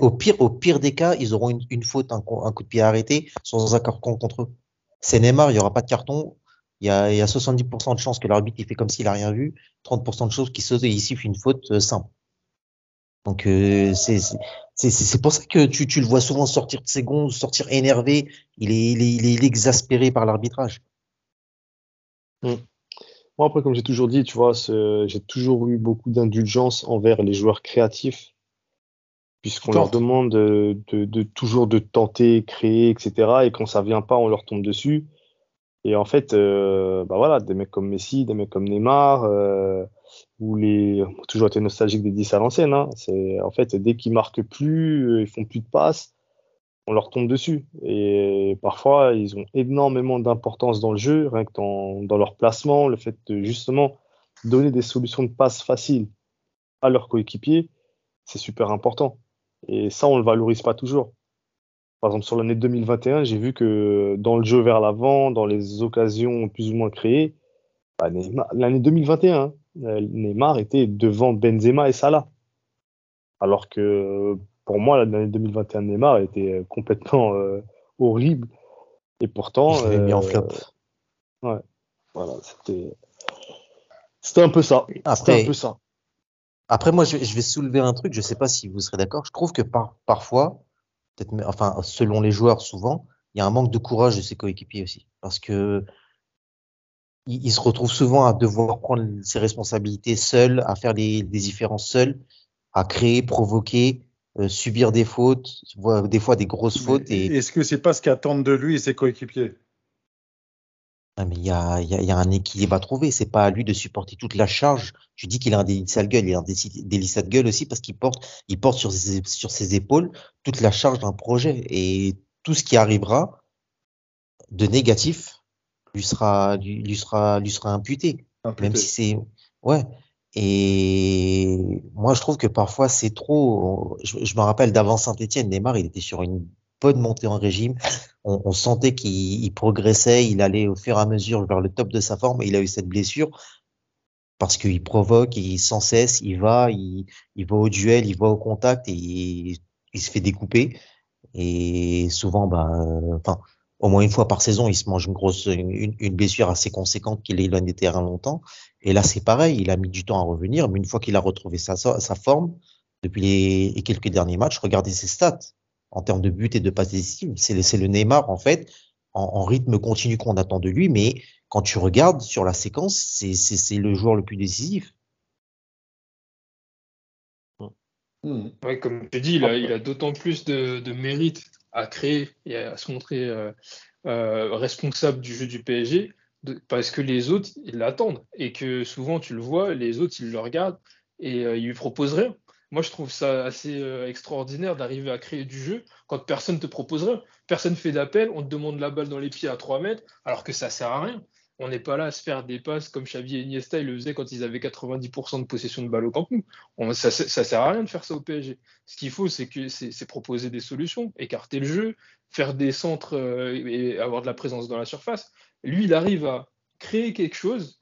au pire au pire des cas, ils auront une, une faute, un, un, coup de pied arrêté sans accord contre eux. C'est Neymar, il y aura pas de carton il y a, il y a 70% de chances que l'arbitre il fait comme s'il a rien vu, 30% de choses qui sautent et il siffle une faute euh, simple. Donc euh, c'est pour ça que tu, tu, le vois souvent sortir de ses gonds, sortir énervé. Il est, il est, il est exaspéré par l'arbitrage. Mmh. Moi après comme j'ai toujours dit, tu vois, j'ai toujours eu beaucoup d'indulgence envers les joueurs créatifs, puisqu'on leur demande de, de, de, toujours de tenter, créer, etc. Et quand ça vient pas, on leur tombe dessus. Et en fait, euh, bah voilà, des mecs comme Messi, des mecs comme Neymar, euh, ou les toujours été nostalgique des 10 à l'ancienne. Hein, c'est en fait dès qu'ils marquent plus, euh, ils font plus de passes, on leur tombe dessus. Et parfois, ils ont énormément d'importance dans le jeu, rien que dans, dans, leur placement, le fait de justement donner des solutions de passes faciles à leurs coéquipiers, c'est super important. Et ça, on le valorise pas toujours. Par exemple, sur l'année 2021, j'ai vu que dans le jeu vers l'avant, dans les occasions plus ou moins créées, bah, l'année 2021, euh, Neymar était devant Benzema et Salah. Alors que pour moi, l'année 2021 Neymar était complètement euh, horrible. Et pourtant. L'ai mis en flop. Ouais. Voilà, c'était. C'était un peu ça. Après, un peu ça. Après, moi, je, je, vais soulever un truc. Je sais pas si vous serez d'accord. Je trouve que par, parfois, peut-être, enfin, selon les joueurs, souvent, il y a un manque de courage de ses coéquipiers aussi, parce que il, il, se retrouve souvent à devoir prendre ses responsabilités seul, à faire des, différences seul, à créer, provoquer, euh, subir des fautes, des fois des grosses fautes. Et... Est-ce que c'est pas ce qu'attendent de lui et ses coéquipiers? Ah, mais il y a, y, a, y a, un équilibre à trouver. C'est pas à lui de supporter toute la charge. Je dis qu'il a un délit de sale gueule. Il a un délit de gueule aussi parce qu'il porte, il porte sur ses, sur ses épaules toute la charge d'un projet. Et tout ce qui arrivera de négatif lui sera, lui, lui sera, lui sera imputé. imputé. Même si c'est, ouais. Et moi, je trouve que parfois c'est trop. Je, je me rappelle d'avant Saint-Etienne, Neymar, il était sur une montée en régime. On, sentait qu'il progressait, il allait au fur et à mesure vers le top de sa forme. Et il a eu cette blessure parce qu'il provoque, il sans cesse, il va, il, va au duel, il va au contact et il, se fait découper. Et souvent, bah, enfin, au moins une fois par saison, il se mange une grosse, une, blessure assez conséquente qui l'éloigne des terrains longtemps. Et là, c'est pareil, il a mis du temps à revenir, mais une fois qu'il a retrouvé sa, sa forme, depuis les, quelques derniers matchs, regardez ses stats en termes de buts et de passes décisives. C'est le Neymar, en fait, en, en rythme continu qu'on attend de lui, mais quand tu regardes sur la séquence, c'est le joueur le plus décisif. Mmh. Ouais, comme tu dis, il a, il a d'autant plus de, de, mérite à créer et à se montrer euh, euh, responsable du jeu du PSG de, parce que les autres, ils l'attendent et que souvent, tu le vois, les autres, ils le regardent et euh, ils lui proposent rien. Moi, je trouve ça assez euh, extraordinaire d'arriver à créer du jeu quand personne ne te propose rien. Personne fait d'appel, on te demande la balle dans les pieds à 3 mètres, alors que ça sert à rien. On n'est pas là à se faire des passes comme Xavi et Iniesta le faisaient quand ils avaient 90% de possession de balle au Camp ça, ça sert à rien de faire ça au PSG. Ce qu'il faut, c'est c'est proposer des solutions, écarter le jeu, faire des centres euh, et avoir de la présence dans la surface. Lui, il arrive à créer quelque chose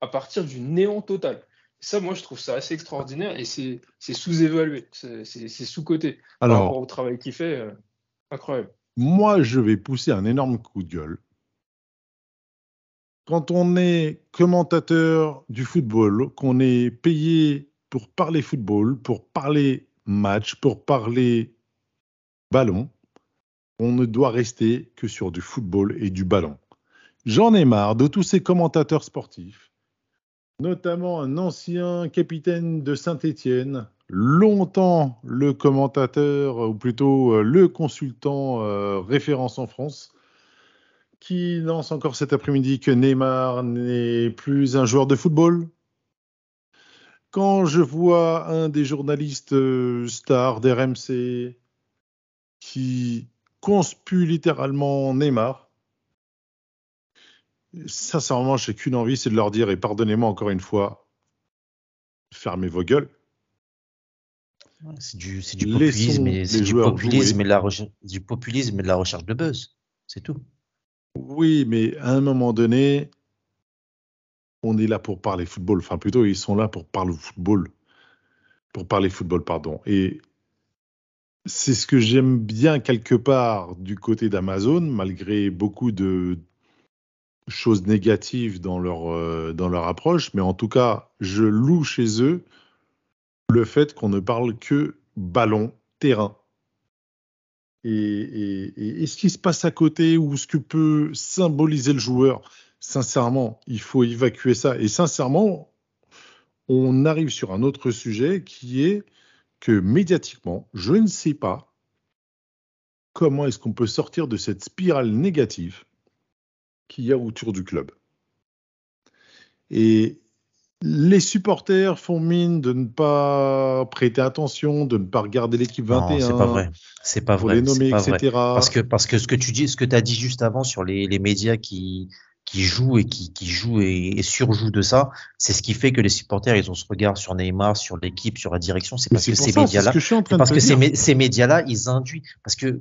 à partir du néant total. Ça, moi, je trouve ça assez extraordinaire et c'est sous-évalué, c'est sous-côté par rapport au travail qu'il fait. Euh, incroyable. Moi, je vais pousser un énorme coup de gueule. Quand on est commentateur du football, qu'on est payé pour parler football, pour parler match, pour parler ballon, on ne doit rester que sur du football et du ballon. J'en ai marre de tous ces commentateurs sportifs notamment un ancien capitaine de Saint-Étienne, longtemps le commentateur, ou plutôt euh, le consultant euh, référence en France, qui lance encore cet après-midi que Neymar n'est plus un joueur de football. Quand je vois un des journalistes euh, stars d'RMC qui conspue littéralement Neymar, Sincèrement, j'ai qu'une envie, c'est de leur dire, et pardonnez-moi encore une fois, fermez vos gueules. C'est du, du, populisme, et, du, populisme et la recherche, du populisme et de la recherche de buzz. C'est tout. Oui, mais à un moment donné, on est là pour parler football. Enfin, plutôt, ils sont là pour parler football. Pour parler football, pardon. Et c'est ce que j'aime bien quelque part du côté d'Amazon, malgré beaucoup de, choses négatives dans leur, euh, dans leur approche, mais en tout cas, je loue chez eux le fait qu'on ne parle que ballon, terrain. Et, et, et, ce qui se passe à côté ou ce que peut symboliser le joueur, sincèrement, il faut évacuer ça. Et sincèrement, on arrive sur un autre sujet qui est que médiatiquement, je ne sais pas comment est-ce qu'on peut sortir de cette spirale négative qu'il y a autour du club. Et les supporters font mine de ne pas prêter attention, de ne pas regarder l'équipe 21. C'est pas vrai. C'est pas vrai. Les nommer, pas etc. Vrai. Parce que parce que ce que tu dis, ce que tu as dit juste avant sur les, les médias qui qui joue et qui, qui joue et, et surjoue de ça. C'est ce qui fait que les supporters, ils ont ce regard sur Neymar, sur l'équipe, sur la direction. C'est parce que ces médias-là, je parce que ces, médias-là, ils induisent. Parce que,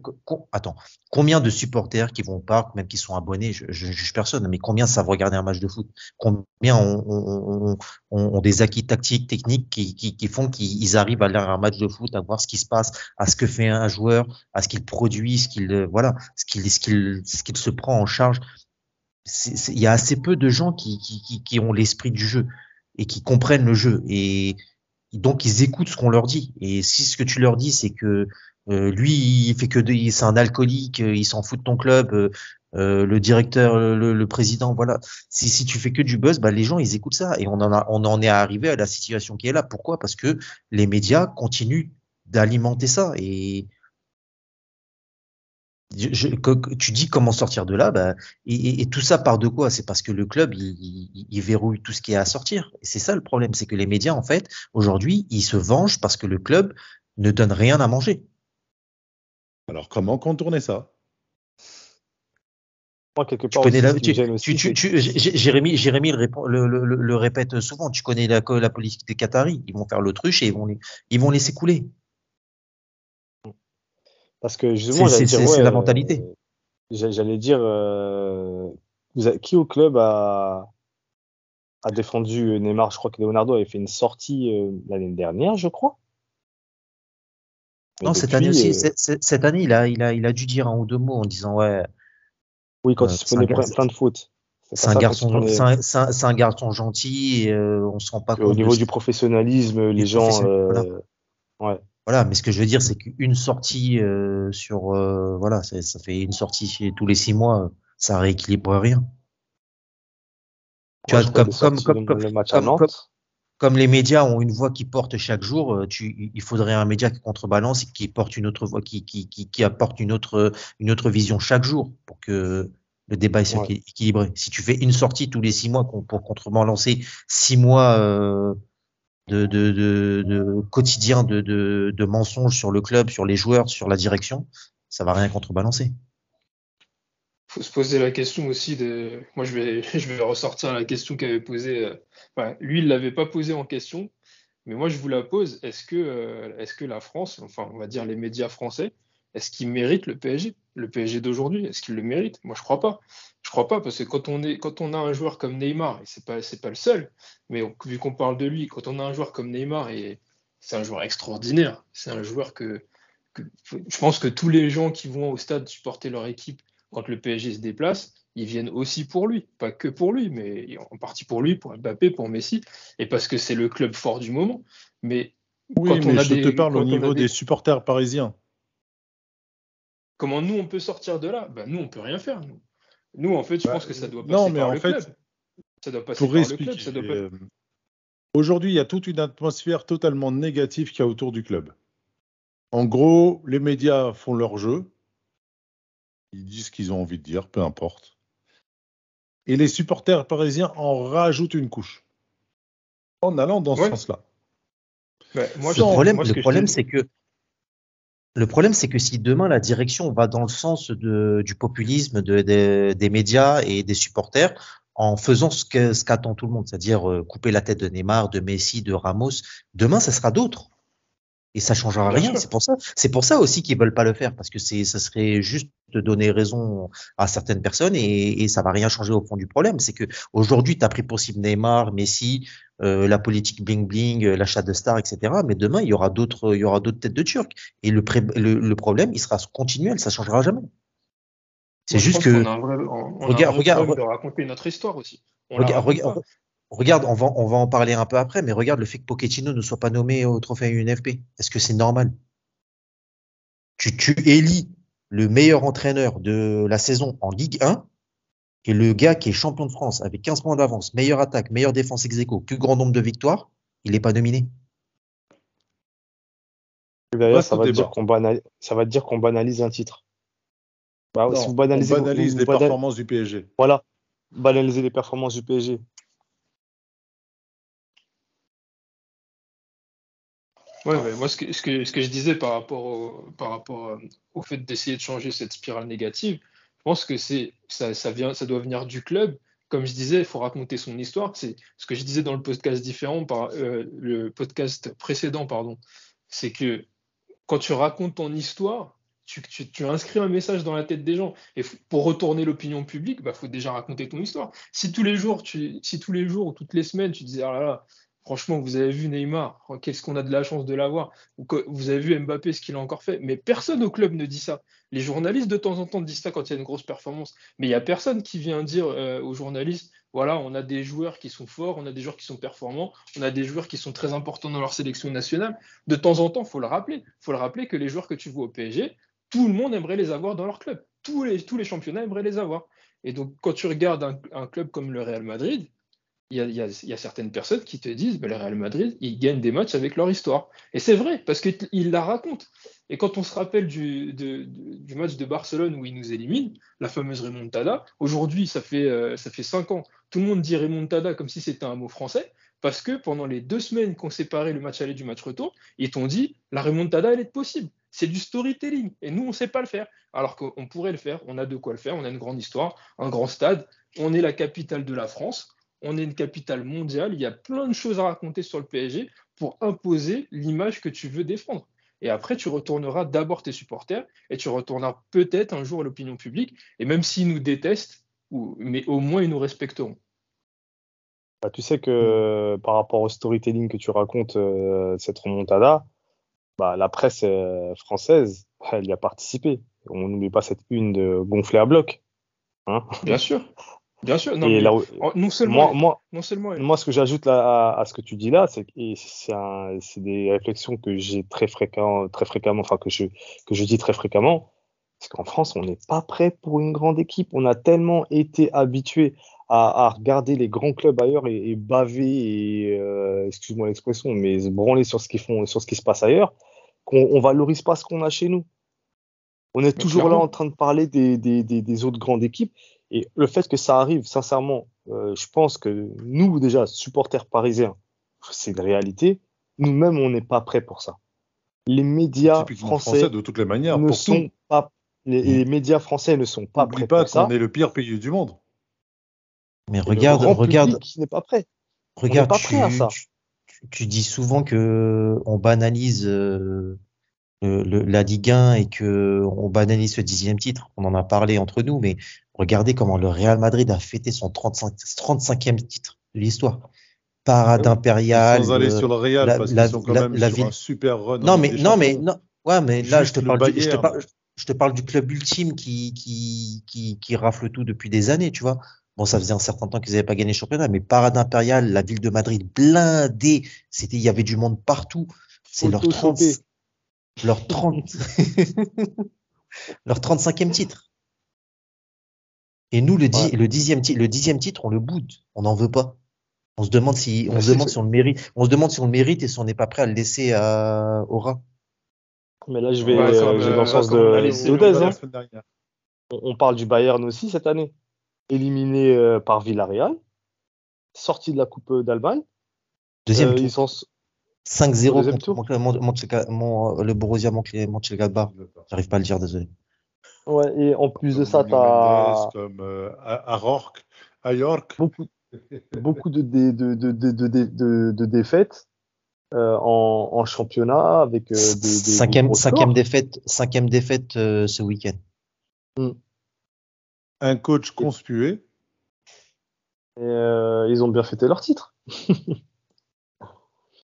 attends, combien de supporters qui vont au parc, même qui sont abonnés, je, je juge personne, mais combien savent regarder un match de foot? Combien ont, ont- ont- ont- des acquis tactiques, techniques qui, qui, qui font qu'ils arrivent à lire un match de foot, à voir ce qui se passe, à ce que fait un joueur, à ce qu'il produit, ce qu'il, euh, voilà, ce qu'il, ce qu'il, ce qu'il se prend en charge. Il y a assez peu de gens qui, qui, qui, qui ont l'esprit du jeu et qui comprennent le jeu et donc ils écoutent ce qu'on leur dit. Et si ce que tu leur dis c'est que euh, lui il fait que c'est un alcoolique, euh, il s'en fout de ton club, euh, euh, le directeur, le, le président, voilà. Si, si tu fais que du buzz, bah les gens ils écoutent ça et on en a, on en est arrivé à la situation qui est là. Pourquoi? Parce que les médias continuent d'alimenter ça et je- tu dis comment sortir de là, bah, et, et- et tout ça part de quoi? C'est parce que le club il, il- il verrouille tout ce qui est à sortir. Et c'est ça le problème, c'est que les médias en fait aujourd'hui ils se vengent parce que le club ne donne rien à manger. Alors, comment contourner ça? Moi, quelque Tu part, Jérémy, Jérémy le, répond- le, le- le- le répète souvent. Tu connais la, la politique des Qataris? Ils vont faire l'autruche et ils vont, les- ils vont laisser couler. Parce que justement, C'est- ouais, la mentalité. euh, j'a- J'allais dire, euh, vous avez- qui au club a, a défendu Neymar? Je crois que Leonardo avait fait une sortie euh, l'année dernière, je crois. Mais Non, cette année aussi. euh, Cette année, il a, il a, il a dû dire un ou deux mots en disant ouais, oui, quand il se prenait plein, plein de fautes. C'est un garçon, un, un- un gentil. Et, on se rend pas Au compte. de niveau du professionnalisme, les gens. ouais. Voilà, mais ce que je veux dire, c'est qu'une sortie euh, sur, euh, voilà, c'est- ça fait une sortie tous les six mois, ça rééquilibre rien. Tu vois, comme, comme, comme, comme, le match à comme, Nantes. comme, comme les médias ont une voix qui porte chaque jour, euh, tu, il faudrait un média qui contrebalance et qui porte une autre voix, qui, qui, qui, qui apporte une autre, une autre vision chaque jour pour que le débat soit Ouais. équilibré. Si tu fais une sortie tous les six mois pour contrebalancer six mois euh, de, quotidien de, mensonges sur le club, sur les joueurs, sur la direction, ça va rien contrebalancer. faut se poser la question aussi de. Moi, je vais, ressortir la question qu'avait posée. euh, lui, il l'avait pas posée en question, mais moi, je vous la pose. Est-ce que, euh, est-ce que la France, enfin, on va dire les médias français, est-ce qu'ils méritent le PSG? Le PSG d'aujourd'hui, est-ce qu'ils le méritent? Moi, je crois pas. Je crois pas parce que quand on est, quand on a un joueur comme Neymar, et c'est pas, c'est pas le seul, mais on- vu qu'on parle de lui, quand on a un joueur comme Neymar, et c'est un joueur extraordinaire, c'est un joueur que, que je pense que tous les gens qui vont au stade supporter leur équipe quand le PSG se déplace, ils viennent aussi pour lui, pas que pour lui, mais en partie pour lui, pour Mbappé, pour Messi, et parce que c'est le club fort du moment. Mais Oui, Quand on a je des- te parle au niveau des- des supporters parisiens. comment nous on peut sortir de là? Ben, Nous on peut rien faire. Nous, nous en fait, je Bah, pense que ça doit passer non, mais par en le fait, club. Ça doit passer Pour par le expliquer, club. Ça doit pas- euh, aujourd'hui, il y a toute une atmosphère totalement négative qu'il y a autour du club. En gros, les médias font leur jeu. Ils disent ce qu'ils ont envie de dire, peu importe. Et les supporters parisiens en rajoutent une couche. En allant dans ce Ouais. sens-là. Moi, le problème, moi, ce le problème, c'est que le problème, c'est que si demain la direction va dans le sens du populisme de- de- des médias et des supporters, en faisant ce ce qu'attend tout le monde, c'est-à-dire euh, couper la tête de Neymar, de Messi, de Ramos, demain, ça sera d'autres. Et ça changera Bien rien. C'est pour ça, c'est pour ça aussi qu'ils veulent pas le faire, parce que c'est, ça serait juste de donner raison à certaines personnes et, et ça va rien changer au fond du problème. C'est que aujourd'hui, tu as pris pour cible Neymar, Messi, euh, la politique bling bling, euh, l'achat de stars, etc. Mais demain, il y aura d'autres, il y aura d'autres têtes de Turcs. Et le, pré- le, le problème, il sera continuel, ça changera jamais. C'est juste que qu'on a un vrai, on- on a un Regarde- vrai regarde- problème de raconter notre histoire aussi. On Regarde, regarde. Regarde, on va, on va en parler un peu après, mais regarde le fait que Pochettino ne soit pas nommé au trophée UNFP. Est-ce que c'est normal? Tu, tu élis le meilleur entraîneur de la saison en Ligue 1 et le gars qui est champion de France avec 15 points d'avance, meilleure attaque, meilleure défense ex aequo, plus grand nombre de victoires, il n'est pas nominé. Ça va dire qu'on banalise, ça va te dire qu'on banalise un titre. Bah, si Non, vous banalisez, on banalise vous les banal- performances du PSG. Voilà, banaliser les performances du PSG. Ouais, ouais, moi, ce que, ce, que, ce que je disais par rapport au, par rapport euh, au fait d'essayer de changer cette spirale négative, je pense que c'est ça, ça, vient, ça doit venir du club comme je disais, il faut raconter son histoire. C'est ce que je disais dans le podcast différent, par, euh, le podcast précédent, pardon. C'est que quand tu racontes ton histoire, tu, tu, inscris un message dans la tête des gens. Et pour retourner l'opinion publique, il bah, faut déjà raconter ton histoire. Si tous les jours, tu, si tous les jours ou toutes les semaines, tu disais, ah là là, Franchement, vous avez vu Neymar, qu'est-ce qu'on a de la chance de l'avoir. Vous avez vu Mbappé, ce qu'il a encore fait. Mais personne au club ne dit ça. Les journalistes, de temps en temps, disent ça quand il y a une grosse performance. Mais il n'y a personne qui vient dire euh, aux journalistes voilà, on a des joueurs qui sont forts, on a des joueurs qui sont performants, on a des joueurs qui sont très importants dans leur sélection nationale. De temps en temps, il faut le rappeler. Il faut le rappeler que les joueurs que tu vois au PSG, tout le monde aimerait les avoir dans leur club. Tous les, tous les championnats aimeraient les avoir. Et donc, quand tu regardes un club comme le Real Madrid, il y, a, certaines personnes qui te disent que le Real Madrid, ils gagnent des matchs avec leur histoire. Et c'est vrai, parce qu'ils la racontent. Et quand on se rappelle du, match de Barcelone où ils nous éliminent, la fameuse remontada, aujourd'hui, ça, fait, euh, ça fait cinq ans, tout le monde dit remontada comme si c'était un mot français, parce que pendant les deux semaines qu'on séparait le match aller du match retour, ils t'ont dit la remontada, elle est possible. C'est du storytelling. Et nous, on ne sait pas le faire. Alors qu'on pourrait le faire. On a de quoi le faire. On a une grande histoire, un grand stade. On est la capitale de la France on est une capitale mondiale, il y a plein de choses à raconter sur le PSG pour imposer l'image que tu veux défendre. Et après, tu retourneras d'abord tes supporters et tu retourneras peut-être un jour à l'opinion publique. Et même s'ils nous détestent, mais au moins ils nous respecteront. Bah, tu sais que par rapport au storytelling que tu racontes, euh, cette remontada, bah, la presse euh, française, elle y a participé. On n'oublie pas cette une de gonfler à bloc. Hein Bien sûr. Bien sûr, non, non seulement, moi, non seulement moi, ce que j'ajoute à, ce que tu dis là, c'est c'est des réflexions que j'ai très fréquemment, très fréquemment, enfin que je que je dis très fréquemment, parce qu'en France, on n'est pas prêt pour une grande équipe. On a tellement été habitué à, regarder les grands clubs ailleurs et, baver et euh, excuse-moi l'expression, mais se branler sur ce qu'ils font, sur ce qui se passe ailleurs, qu'on on valorise pas ce qu'on a chez nous. On est toujours là en train de parler des, des, des, des autres grandes équipes et le fait que ça arrive, sincèrement, euh, je pense que nous, déjà, supporters parisiens, c'est une réalité. Nous-mêmes, on n'est pas prêts pour ça. Les médias français, de toutes les manières, ne sont pas. Les, médias français ne sont pas prêts pas pour ça. On est le pire pays du monde. Mais regarde, regarde. Qui n'est pas prêt. Regarde, pas prêt à ça. Tu, dis souvent que on banalise euh, le, la Ligue 1 et que on banalise ce dixième titre. On en a parlé entre nous, mais Regardez comment le Real Madrid a fêté son 35, 35e titre de l'histoire. Parade impériale. Sans aller sur le Real, parce qu'ils sont quand même sur un super run. Non, mais, non, mais, non, ouais, mais là, je te, parle du, je, te parle, je te parle du club ultime qui, qui, qui, qui rafle tout depuis des années, tu vois. Bon, ça faisait un certain temps qu'ils n'avaient pas gagné le championnat, mais Parade impériale, la ville de Madrid blindée, c'était, il y avait du monde partout. C'est leur 30, leur 30, leur 35e titre. Et nous, le, le, dixième, le dixième titre, on le boude. On n'en veut pas. On se demande si, on se demande si on le mérite. On se demande si on le mérite et si on n'est pas prêt à le laisser à, au rat. Mais là, je vais, euh, dans le sens de, hein. On, parle du Bayern aussi cette année. Éliminé euh, par Villarreal. Sorti de la Coupe d'Allemagne. Deuxième euh, tour. 5-0 contre le Borussia Mönchengladbach. J'arrive pas à le dire, désolé. Ouais, et en plus de ça, tu as. Comme euh, à, York, à York. Beaucoup, beaucoup de, de, de, de, de défaites euh, en, en, championnat avec euh, des, des, cinquième, cinquième défaite, cinquième défaite euh, ce week-end. Mm. Un coach conspué. Et, euh, ils ont bien fêté leur titre.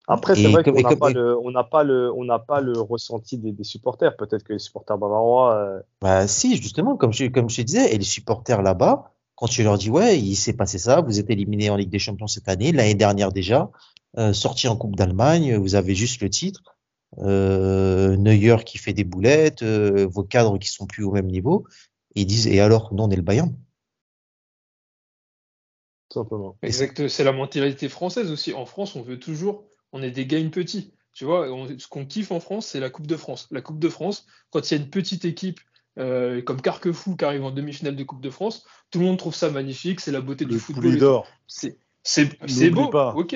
Après, c'est vrai qu'on n'a pas, le, on n'a pas le, on n'a pas le ressenti des, des supporters. Peut-être que les supporters bavarois. Euh... Bah si, justement, comme je, comme je disais, et les supporters là-bas, quand tu leur dis ouais, il s'est passé ça, vous êtes éliminé en Ligue des Champions cette année, l'année dernière déjà, euh, sorti en Coupe d'Allemagne, vous avez juste le titre. Euh, Neuer qui fait des boulettes, euh, vos cadres qui sont plus au même niveau, et ils disent et alors, nous on est le Bayern. simplement. Exact, c'est la mentalité française aussi. En France, on veut toujours on est des games petits. Tu vois, ce qu'on kiffe en France, c'est la Coupe de France. La Coupe de France, quand il y a une petite équipe euh, comme Carquefou qui arrive en demi-finale de Coupe de France, tout le monde trouve ça magnifique, c'est la beauté du football. d'or. C'est beau, pas. ok.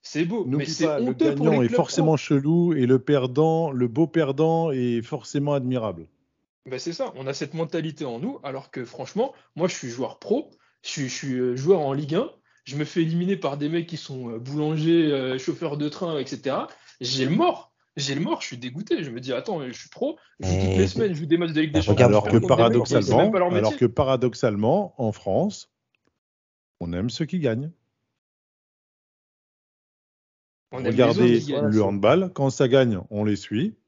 C'est beau, mais c'est Le gagnant est forcément chelou et le perdant, le beau perdant est forcément admirable. Ben c'est ça, on a cette mentalité en nous, alors que franchement, moi je suis joueur pro, Je suis, je suis, euh, joueur en Ligue 1, je me fais éliminer par des mecs qui sont euh, boulangers, euh, chauffeurs de train, etc. J'ai le mort. J'ai le mort, je suis dégoûté. Je me dis, attends, je suis pro, je joue toutes les semaines, je joue des matchs de Ligue des Champions. Alors que mecs, paradoxalement, alors que paradoxalement, en France, on aime ceux qui gagnent. On Regardez qui gagnent. le handball, quand ça gagne, on les suit.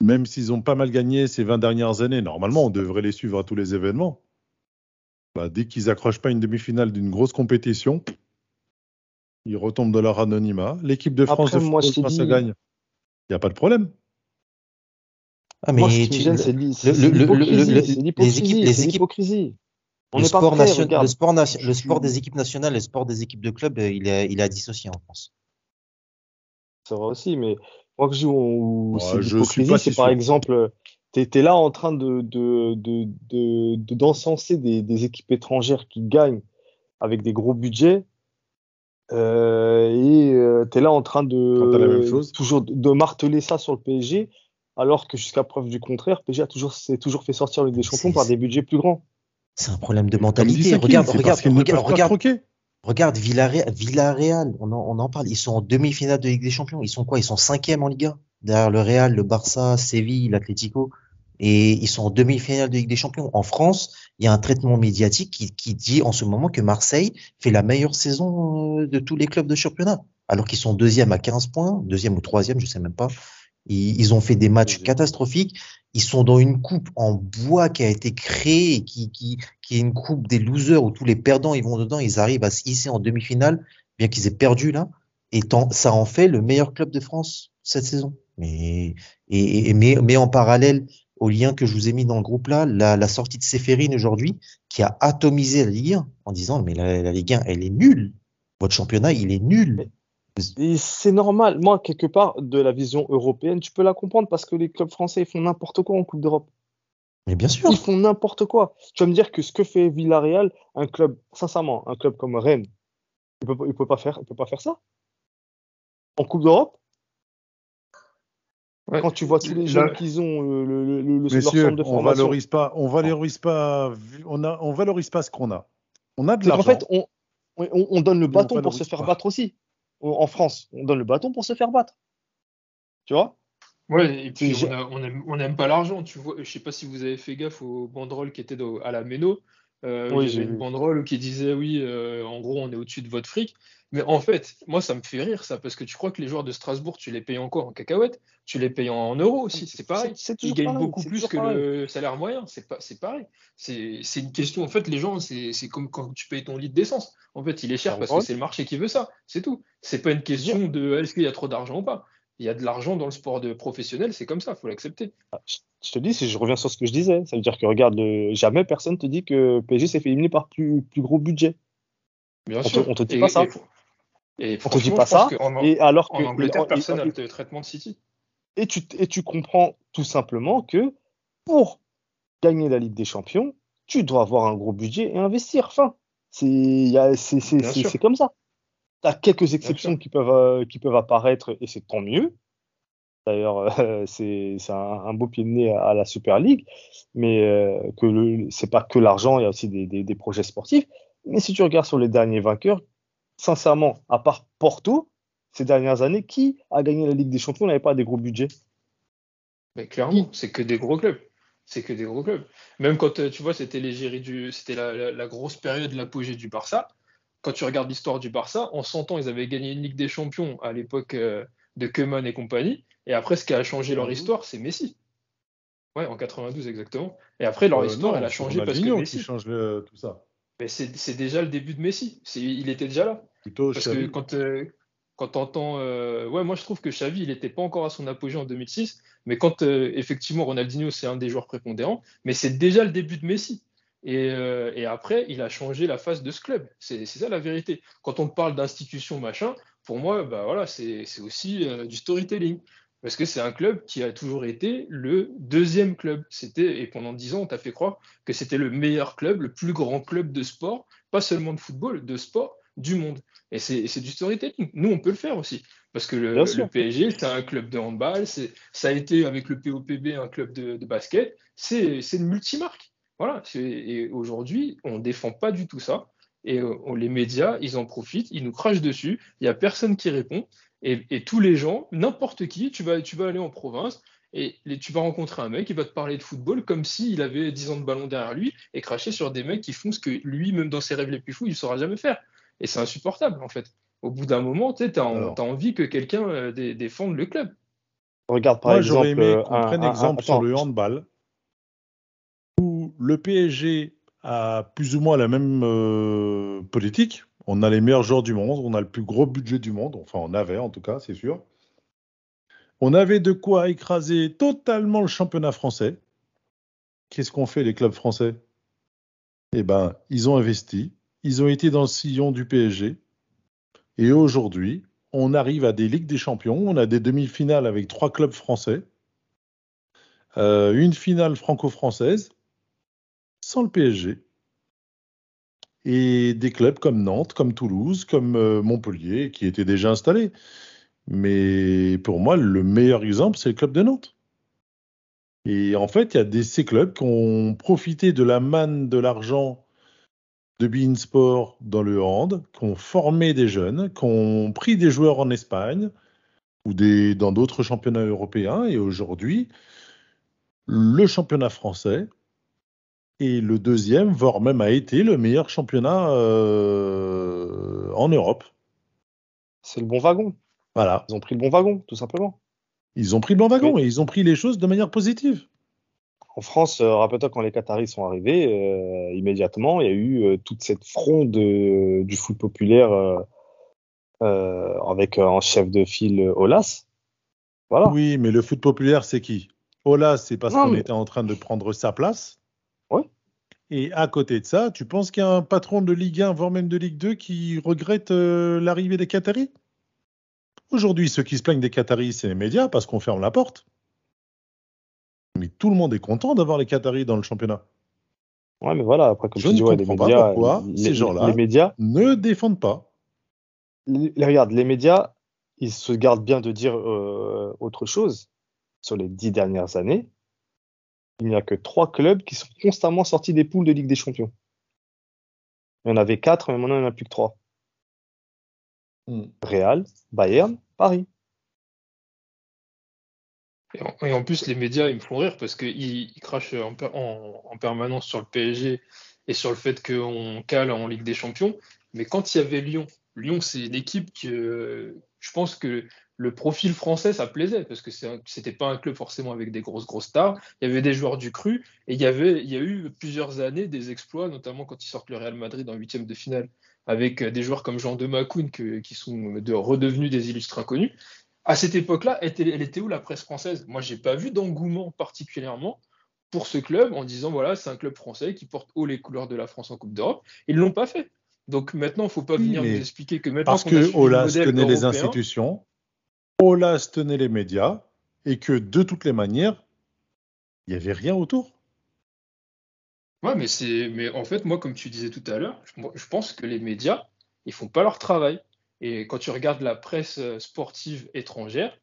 Même s'ils ont pas mal gagné ces 20 dernières années, normalement, on devrait les suivre à tous les événements. Bah, dès qu'ils accrochent pas une demi-finale d'une grosse compétition, ils retombent dans leur anonymat. L'équipe de France Après, de moi, football, ça gagne, il n'y a pas de problème. Ah, mais Moi, ce qui me tu- gêne, le- c'est l'hypocrisie, le-. On sport, prêt, nation- regarde. le sport, le sport des équipes nationales, le sport des équipes de club, euh, il est, il est à dissocier en France. C'est vrai aussi, mais moi que je dis où Ouais, c'est je suis pas si par sûr. exemple, tu es, là en train de, de, de, de- de- d'encenser des, des équipes étrangères qui gagnent avec des gros budgets. euh, et tu es là en train la même de chose. toujours de marteler ça sur le PSG, alors que jusqu'à preuve du contraire, PSG a toujours, s'est toujours fait sortir avec des champions C'est- par des budgets plus grands. C'est un problème de mentalité. Regarde, c'est regarde, regarde, regarde, Villarreal, Villarreal, on en, on en parle. Ils sont en demi-finale de Ligue des Champions. Ils sont quoi? Ils sont cinquième en Ligue 1. Derrière le Real, le Barça, Séville, l'Atlético. Et ils sont en demi-finale de Ligue des Champions. En France, il y a un traitement médiatique qui, qui dit en ce moment que Marseille fait la meilleure saison euh, de tous les clubs de championnat. Alors qu'ils sont deuxième à 15 points, deuxième ou troisième, je sais même pas. Ils, ils ont fait des matchs catastrophiques. Ils sont dans une coupe en bois qui a été créée, et qui, qui, qui est une coupe des losers où tous les perdants ils vont dedans, ils arrivent à se hisser en demi-finale, bien qu'ils aient perdu là. Et tant- ça en fait le meilleur club de France cette saison. Mais, et, et- mais, mais en parallèle au lien que je vous ai mis dans le groupe là, la, la sortie de Séphérine aujourd'hui, qui a atomisé la Ligue 1 en disant mais la, la Ligue 1 elle est nulle. Votre championnat il est nul. C'est normal. Moi, quelque part, de la vision européenne, tu peux la comprendre parce que les clubs français ils font n'importe quoi en Coupe d'Europe. Mais bien sûr. Ils font n'importe quoi. Tu vas me dire que ce que fait Villarreal, un club, sincèrement, un club comme Rennes, il peut, pas- il peut pas faire, il peut pas faire ça. En Coupe d'Europe, Ouais. quand tu vois tous les jeunes qu'ils ont, euh, le, le, le, le- leur Messieurs, centre de on formation. valorise pas, on valorise pas, on a, on valorise pas ce qu'on a. On a de l'argent. fait, on, on, on donne le on bâton pour se faire pas. battre aussi. En en France, on donne le bâton pour se faire battre. Tu vois? Ouais, et puis on, a- on aime, on aime pas l'argent, tu vois. Je sais pas si vous avez fait gaffe aux banderoles qui étaient à la Méno. Euh, Oui, j'ai une banderole qui disait oui, euh, en gros, on est au-dessus de votre fric. Mais en fait, moi, ça me fait rire ça, parce que tu crois que les joueurs de Strasbourg, tu les payes encore en cacahuètes, tu les payes en euros aussi, c'est pareil. Ils gagnent pareil, beaucoup plus que pareil. le salaire moyen, c'est pas, c'est pareil. C'est une question. En fait, les gens, c'est comme quand tu payes ton litre d'essence. En fait, il est cher parce que c'est le marché qui veut ça, c'est tout. C'est pas une question de est-ce qu'il y a trop d'argent ou pas. Il y a de l'argent dans le sport de professionnel, c'est comme ça, faut l'accepter. Je je te dis, si je reviens sur ce que je disais, ça veut dire que regarde, le- jamais personne te dit que PSG s'est fait éliminer par plus, plus gros budget. Bien On te- sûr. on te dit Et- pas ça. Et, et On te dit pas ça. qu'en- Et alors en que Angleterre, et- personne n'a le traitement de City. et tu, et tu comprends tout simplement que pour gagner la Ligue des Champions, tu dois avoir un gros budget et investir. Enfin, il c'est comme ça. Tu as quelques exceptions qui peuvent, euh, qui peuvent apparaître et c'est tant mieux. D'ailleurs, euh, c'est un, un beau pied de nez à, à la Super League, mais euh, que c'est pas que l'argent, il y a aussi des, des- des projets sportifs. Mais si tu regardes sur les derniers vainqueurs, sincèrement, à part Porto, ces dernières années, qui a gagné la Ligue des Champions n'avait pas des gros budgets? Mais clairement, c'est que des gros clubs. C'est que des gros clubs. Même quand euh, tu vois, c'était l'égérie du, c'était la, la- la grosse période, l'apogée du Barça. Quand tu regardes l'histoire du Barça, en 100 ans, ils avaient gagné une Ligue des Champions à l'époque euh, de Koeman et compagnie. Et après, ce qui a changé leur histoire, c'est Messi. Ouais, en 92 exactement. Et après, leur Euh, histoire, non, elle a changé parce que Messi. qui change le- tout ça. Mais c'est déjà le début de Messi. Il était déjà là. Plutôt Parce que quand, euh, quand tu entends. ouais, moi je trouve que Xavi, il n'était pas encore à son apogée en 2006, mais quand euh, effectivement Ronaldinho, c'est un des joueurs prépondérants, mais c'est déjà le début de Messi. Et, euh, et après, il a changé la face de ce club. C'est ça la vérité. Quand on parle d'institution, machin, pour moi, bah voilà, c'est aussi euh, du storytelling. Parce que c'est un club qui a toujours été le deuxième club. C'était, et pendant dix ans, on t'a fait croire que c'était le meilleur club, le plus grand club de sport, pas seulement de football, de sport du monde. Et c'est du storytelling. Nous, on peut le faire aussi. Parce que le, PSG, c'est un club de handball, ça a été avec le POPB un club de, de basket, c'est une multimarque. Voilà. Et aujourd'hui, on ne défend pas du tout ça. Et les médias, ils en profitent, ils nous crachent dessus. Il n'y a personne qui répond. Et, tous les gens, n'importe qui, tu vas, tu vas aller en province, et tu vas rencontrer un mec qui va te parler de football comme s'il avait 10 ans de ballon derrière lui et cracher sur des mecs qui font ce que lui, même dans ses rêves les plus fous, il ne saura jamais faire. Et c'est insupportable, en fait. Au bout d'un moment, tu as, envie que quelqu'un euh, défende le club. Regarde par Moi, exemple. Aimé euh, prenne exemple sur le handball, le PSG a plus ou moins la même euh, politique. On a les meilleurs joueurs du monde, on a le plus gros budget du monde, enfin on avait en tout cas, c'est sûr. On avait de quoi écraser totalement le championnat français. Qu'est-ce qu'ont fait les clubs français? Eh ben, ils ont investi, ils ont été dans le sillon du PSG. Et aujourd'hui, on arrive à des Ligues des Champions, on a des demi-finales avec trois clubs français, euh, une finale franco-française, sans le PSG. Et des clubs comme Nantes, comme Toulouse, comme euh, Montpellier, qui étaient déjà installés. Mais pour moi, le meilleur exemple, c'est le club de Nantes. Et en fait, il y a des, ces clubs qui ont profité de la manne de l'argent de Bein Sport dans le hand, qui ont formé des jeunes, qui ont pris des joueurs en Espagne ou dans d'autres championnats européens. Et aujourd'hui, le championnat français est le deuxième, voire même a été le meilleur championnat euh, en Europe. C'est le bon wagon. Voilà. Ils ont pris le bon wagon, tout simplement. Ils ont pris le bon wagon et ils ont pris les choses de manière positive. En France, euh, rappelle-toi quand les Qataris sont arrivés, euh, immédiatement, il y a eu euh, toute cette fronde du foot populaire avec en chef de file Olas. Voilà. Oui, mais le foot populaire, c'est qui? Olas, c'est parce qu'on était en train de prendre sa place. Et à côté de ça, tu penses qu'il y a un patron de Ligue 1, voire même de Ligue 2, qui regrette l'arrivée des Qataris? Aujourd'hui, ceux qui se plaignent des Qataris, c'est les médias parce qu'on ferme la porte. Mais tout le monde est content d'avoir les Qataris dans le championnat. Ouais, mais voilà, après, comme je ne dis, comprends pas médias, pourquoi ces gens-là les médias ne défendent pas. regarde, les médias, ils se gardent bien de dire euh, autre chose. Sur les dix dernières années, il n'y a que trois clubs qui sont constamment sortis des poules de Ligue des Champions. Il y en avait quatre, mais maintenant il n'y en a plus que trois. Hmm. Real, Bayern, Paris. Et en, plus, les médias, ils me font rire parce qu'ils crachent en, permanence sur le PSG et sur le fait qu'on cale en Ligue des Champions. Mais quand il y avait Lyon, Lyon, c'est une équipe que je pense que le profil français, ça plaisait parce que c'était pas un club forcément avec des grosses grosses stars. Il y avait des joueurs du cru et il y avait, il y a eu plusieurs années des exploits, notamment quand ils sortent le Real Madrid en huitième de finale avec des joueurs comme Jean de Macoun qui sont de, redevenus des illustres inconnus. À cette époque-là, elle, elle était où la presse française? Moi, j'ai pas vu d'engouement particulièrement pour ce club en disant voilà, c'est un club français qui porte haut les couleurs de la France en Coupe d'Europe. Ils l'ont pas fait. Donc maintenant, il ne faut pas venir nous expliquer que maintenant parce que tenait les institutions, Olas tenait les médias et que de toutes les manières, il n'y avait rien autour. Ouais, mais c'est, mais en fait, moi, comme tu disais tout à l'heure, je, pense que les médias, ils font pas leur travail. Et quand tu regardes la presse euh, sportive étrangère,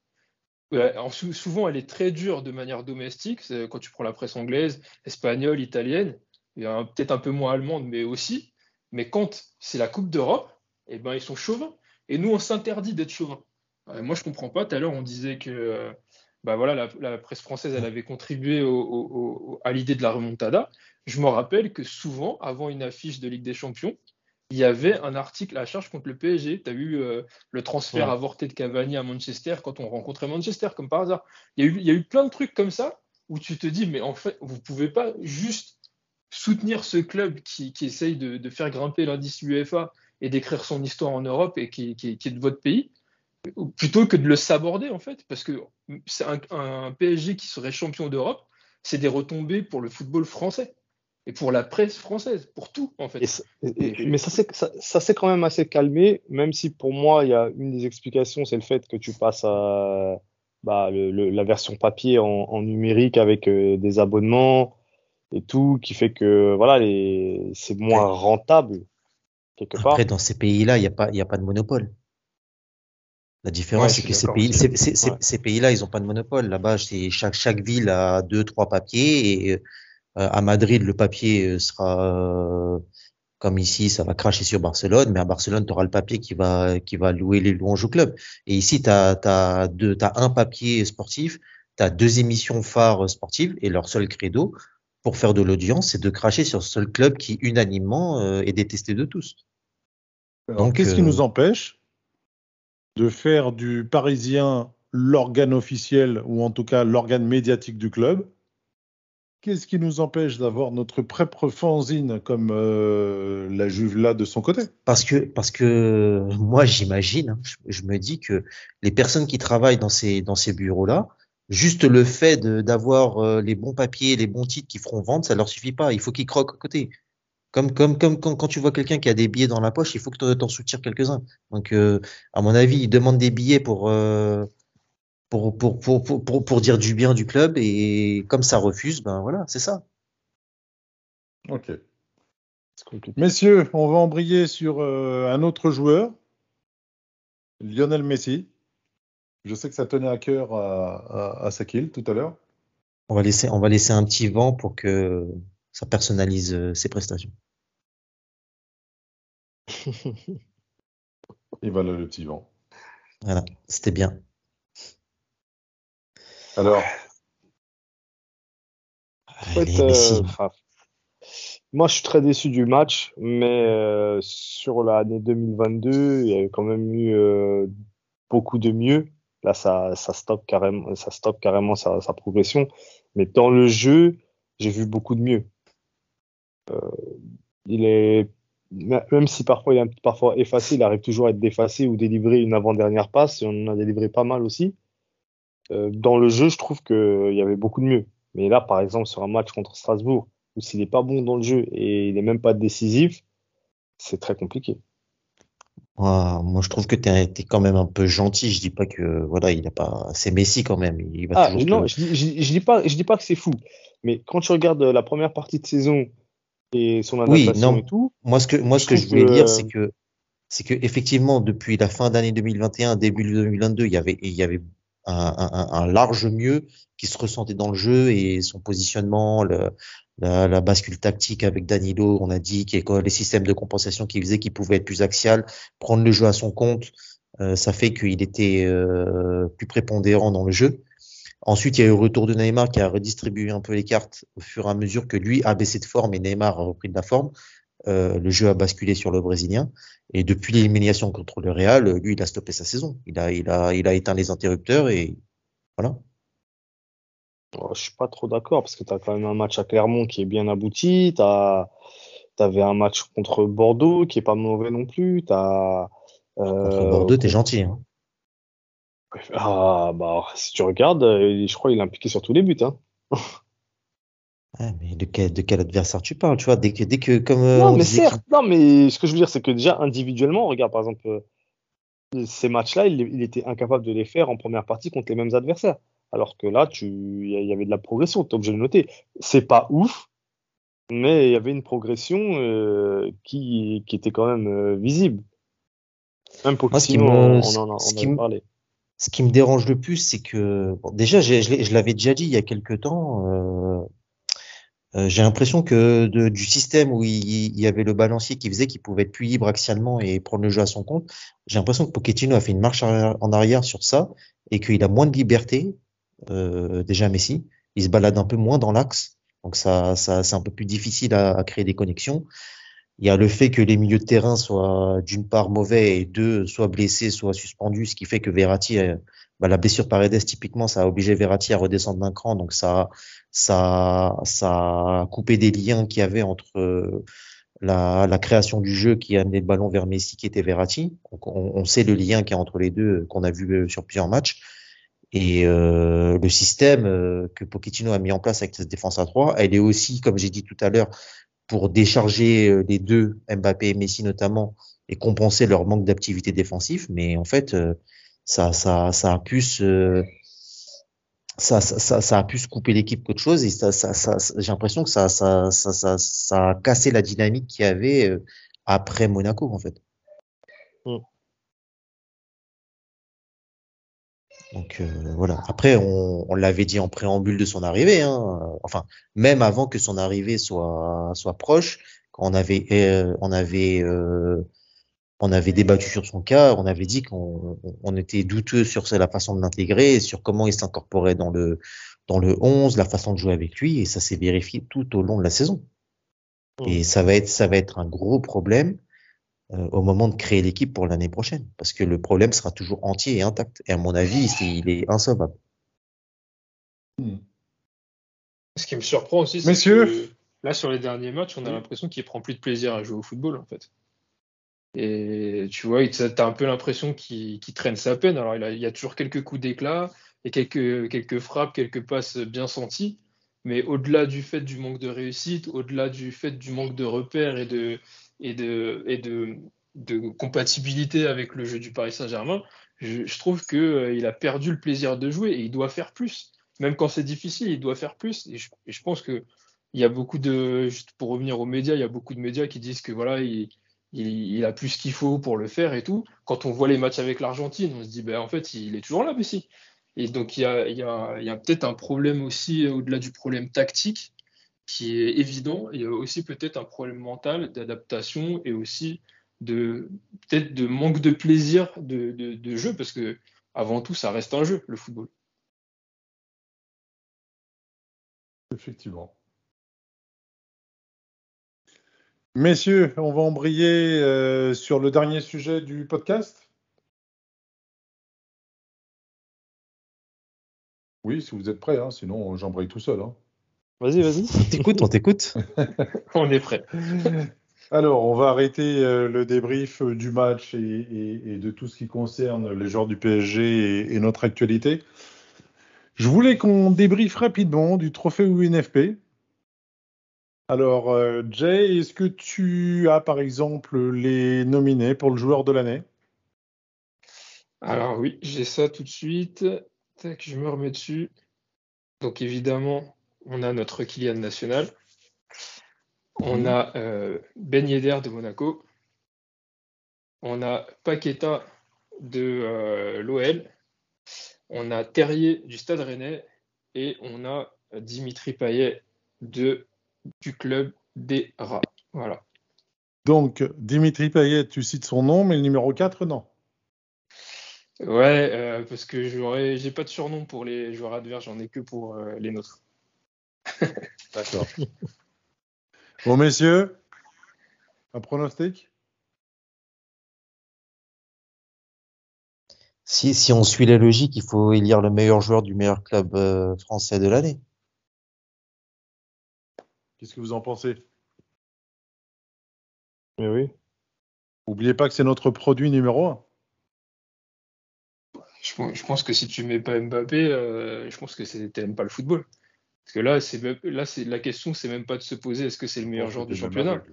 souvent elle est très dure de manière domestique. Quand tu prends la presse anglaise, espagnole, italienne, peut-être un peu moins allemande, mais aussi. Mais quand c'est la Coupe d'Europe, eh ben ils sont chauvins. Et nous, on s'interdit d'être chauvins. Moi, je comprends pas. Tout à l'heure, on disait que euh, bah voilà, la, presse française, elle avait contribué à l'idée de la remontada. Je me rappelle que souvent, avant une affiche de Ligue des Champions, il y avait un article à charge contre le PSG. Tu as eu euh, le transfert avorté de Cavani à Manchester quand on rencontrait Manchester, comme par hasard. Il y, a eu, il y a eu plein de trucs comme ça où tu te dis, mais en fait, vous ne pouvez pas juste soutenir ce club qui, essaye de, faire grimper l'indice UEFA et d'écrire son histoire en Europe et qui, est de votre pays, plutôt que de le saborder, en fait, parce que c'est un PSG qui serait champion d'Europe, c'est des retombées pour le football français et pour la presse française, pour tout en fait. mais ça s'est ça, quand même assez calmé, même si pour moi il y a une des explications, c'est le fait que tu passes à bah, la version papier en, numérique avec euh, des abonnements et tout, qui fait que voilà, c'est moins rentable quelque part. Après, dans ces pays-là, il n'y a pas, il a pas de monopole. La différence, c'est que ces pays, ces, pays-là, ils n'ont pas de monopole. Là-bas, chaque, chaque ville a deux, trois papiers et à Madrid, le papier sera comme ici, ça va cracher sur Barcelone, mais à Barcelone, tu auras le papier qui va, qui va louer les louanges au club. Et ici, tu as, as, un papier sportif, tu as deux émissions phares sportives, et leur seul credo pour faire de l'audience, c'est de cracher sur ce seul club qui, unanimement, euh, est détesté de tous. Donc, qu'est-ce qui euh, nous empêche de faire du Parisien l'organe officiel, ou en tout cas l'organe médiatique du club, Qu'est-ce qui nous empêche d'avoir notre propre fanzine comme euh, la Juve là de son côté? Parce que moi j'imagine, hein, je, me dis que les personnes qui travaillent dans ces dans ces bureaux là, juste le fait d'avoir euh, les bons papiers, les bons titres qui feront vendre, ça leur suffit pas. Il faut qu'ils croquent à côté. Comme comme comme quand, quand tu vois quelqu'un qui a des billets dans la poche, il faut que tu en soutires quelques-uns. Donc euh, à mon avis, ils demandent des billets pour pour, pour, pour, pour, pour dire du bien du club et comme ça refuse, ben voilà, c'est ça. Ok. Messieurs, on va embrayer sur euh, un autre joueur, Lionel Messi. Je sais que ça tenait à cœur à, à, Sakil tout à l'heure. On va laisser, on va laisser un petit vent pour que ça personnalise euh, ses prestations. Et voilà le petit vent. Voilà, c'était bien. Alors euh, Moi, je suis très déçu du match, mais euh, sur l'année 2022, il y a quand même eu euh, beaucoup de mieux. Là, ça, ça stoppe carrément, ça stoppe carrément sa, sa progression. Mais dans le jeu, j'ai vu beaucoup de mieux. Il est même si parfois il est parfois effacé, il arrive toujours à être défacé ou délivrer une avant-dernière passe. Et on en a délivré pas mal aussi. Euh, dans le jeu, je trouve qu'il y avait beaucoup de mieux. Mais là, par exemple, sur un match contre Strasbourg, où s'il n'est pas bon dans le jeu et il n'est même pas décisif, c'est très compliqué. moi, je trouve que tu es, quand même un peu gentil. Je dis pas que voilà, il a pas. C'est Messi quand même. Il va ah, non, je, je, dis pas, je dis pas que c'est fou. Mais quand tu regardes la première partie de saison et son adaptation et tout. Moi, ce que moi, ce que je voulais dire, c'est que c'est que effectivement, depuis la fin d'année 2021, début 2022, il y avait il y avait un, large mieux qui se ressentait dans le jeu et son positionnement, le, la, bascule tactique avec Danilo, on a dit, qui les systèmes de compensation qui faisaient qu'il pouvait être plus axial, prendre le jeu à son compte, euh, ça fait qu'il était euh, plus prépondérant dans le jeu. Ensuite, il y a eu le retour de Neymar qui a redistribué un peu les cartes au fur et à mesure que lui a baissé de forme et Neymar a repris de la forme. Euh, le jeu a basculé sur le Brésilien. Et depuis l'élimination contre le Real, lui, il a stoppé sa saison. Il a, il a, il a éteint les interrupteurs et voilà. Oh, je suis pas trop d'accord parce que tu as quand même un match à Clermont qui est bien abouti. Tu avais un match contre Bordeaux qui est pas mauvais non plus. As, euh, contre Bordeaux, t'es gentil. Hein. Ah, bah, si tu regardes, je crois qu'il est impliqué sur tous les buts. Hein. mais de quel, de quel adversaire tu parles, tu vois? Dès que, dès que comme. Euh, non, mais certes, non, mais ce que je veux dire, c'est que déjà individuellement, regarde par exemple euh, ces matchs-là, il, il, était incapable de les faire en première partie contre les mêmes adversaires. Alors que là, tu, il y avait de la progression, tu es obligé de noter. C'est pas ouf, mais il y avait une progression euh, qui, qui était quand même euh, visible. Même pour Moi, on, on, en, on en parlé. Ce qui me dérange le plus, c'est que déjà, je, l'avais déjà dit il y a quelques temps. Euh, j'ai l'impression que du système où il, y avait le balancier qui faisait qu'il pouvait être plus libre axialement et prendre le jeu à son compte, j'ai l'impression que Pochettino a fait une marche en arrière sur ça et qu'il a moins de liberté. Euh, déjà Messi, il se balade un peu moins dans l'axe, donc ça, c'est un peu plus difficile à, créer des connexions. Il y a le fait que les milieux de terrain soient d'une part mauvais et deux soit blessés, soit suspendus, ce qui fait que Verratti, euh, bah, la blessure Paredes typiquement, ça a obligé Verratti à redescendre d'un cran, donc ça ça, ça a coupé des liens qu'il y avait entre euh, la, la, création du jeu qui amenait le ballon vers Messi qui était Verratti. Donc on, on sait le lien qu'il y a entre les deux qu'on a vu euh, sur plusieurs matchs. Et euh, le système euh, que Pochettino a mis en place avec cette défense à 3, elle est aussi, comme j'ai dit tout à l'heure, pour décharger les deux, Mbappé et Messi notamment, et compenser leur manque d'activité défensive. Mais en fait, ça, ça, ça a pu se ça, ça, ça, a pu se couper l'équipe qu'autre chose et ça, ça, ça j'ai l'impression que ça, ça, ça, ça, ça, a cassé la dynamique qu'il y avait euh, après Monaco en fait. Mm. Donc euh, voilà. Après, on, on l'avait dit en préambule de son arrivée. Hein. Enfin, même avant que son arrivée soit soit proche, quand on avait euh, on avait euh, on avait débattu sur son cas, on avait dit qu'on on était douteux sur la façon de l'intégrer, sur comment il s'incorporait dans le dans le 11, la façon de jouer avec lui, et ça s'est vérifié tout au long de la saison. Et ça va être ça va être un gros problème au moment de créer l'équipe pour l'année prochaine, parce que le problème sera toujours entier et intact. Et à mon avis, il est insauvable. Ce qui me surprend aussi, c'est que là, sur les derniers matchs, on a l'impression qu'il prend plus de plaisir à jouer au football, en fait. Et tu vois, tu as un peu l'impression qu'il traîne sa peine. Alors, il, a- il y a toujours quelques coups d'éclat et quelques, quelques frappes, quelques passes bien senties. Mais au-delà du fait du manque de réussite, au-delà du fait du manque de repères et de, et de, et de, de compatibilité avec le jeu du Paris Saint-Germain, je, trouve qu'il a perdu le plaisir de jouer et il doit faire plus. Même quand c'est difficile, il doit faire plus. Et je, et je pense que il y a beaucoup de, juste pour revenir aux médias, il y a beaucoup de médias qui disent que voilà, il, il, a plus ce qu'il faut pour le faire et tout. Quand on voit les matchs avec l'Argentine, on se dit, ben en fait, il est toujours là, Messi. Et donc, il y a, a, il y a peut-être un problème aussi, euh, au-delà du problème tactique, qui est évident. Il y a aussi peut-être un problème mental d'adaptation et aussi de peut-être de manque de plaisir de, de, jeu, parce que avant tout, ça reste un jeu, le football. Effectivement. Messieurs, on va embrayer euh, sur le dernier sujet du podcast. Oui, si vous êtes prêts, hein, sinon j'embraye tout seul. hein. Vas-y, vas-y. On t'écoute, on t'écoute. On est prêt. Alors, on va arrêter euh, le débrief euh, du match et, et- et de tout ce qui concerne les joueurs du PSG et, et notre actualité. Je voulais qu'on débriefe rapidement du trophée UNFP. Alors, euh, Jay, est-ce que tu as par exemple les nominés pour le joueur de l'année? Alors oui, j'ai ça tout de suite. Tac, je me remets dessus. Donc évidemment, on a notre Kylian national. On a euh, Ben Yedder de Monaco. On a Paqueta de euh, l'OL. On a Terrier du Stade Rennais. Et on a Dimitri Payet de, du club des Rats. Voilà. Donc, Dimitri Payet, tu cites son nom, mais le numéro 4, non. Ouais, euh, parce que j'aurais, j'ai pas de surnom pour les joueurs adverses, j'en ai que pour euh, les nôtres. D'accord. bon, messieurs, un pronostic? Si, si on suit la logique, il faut élire le meilleur joueur du meilleur club euh, français de l'année. Qu'est-ce que vous en pensez? Mais oui. N'oubliez pas que c'est notre produit numéro 1. Je, pense- je pense que si tu mets pas Mbappé, euh, je pense que c'est- t'aimes pas le football. Parce que là, c'est même- là, c'est la question, c'est même pas de se poser est-ce que c'est le meilleur joueur du championnat?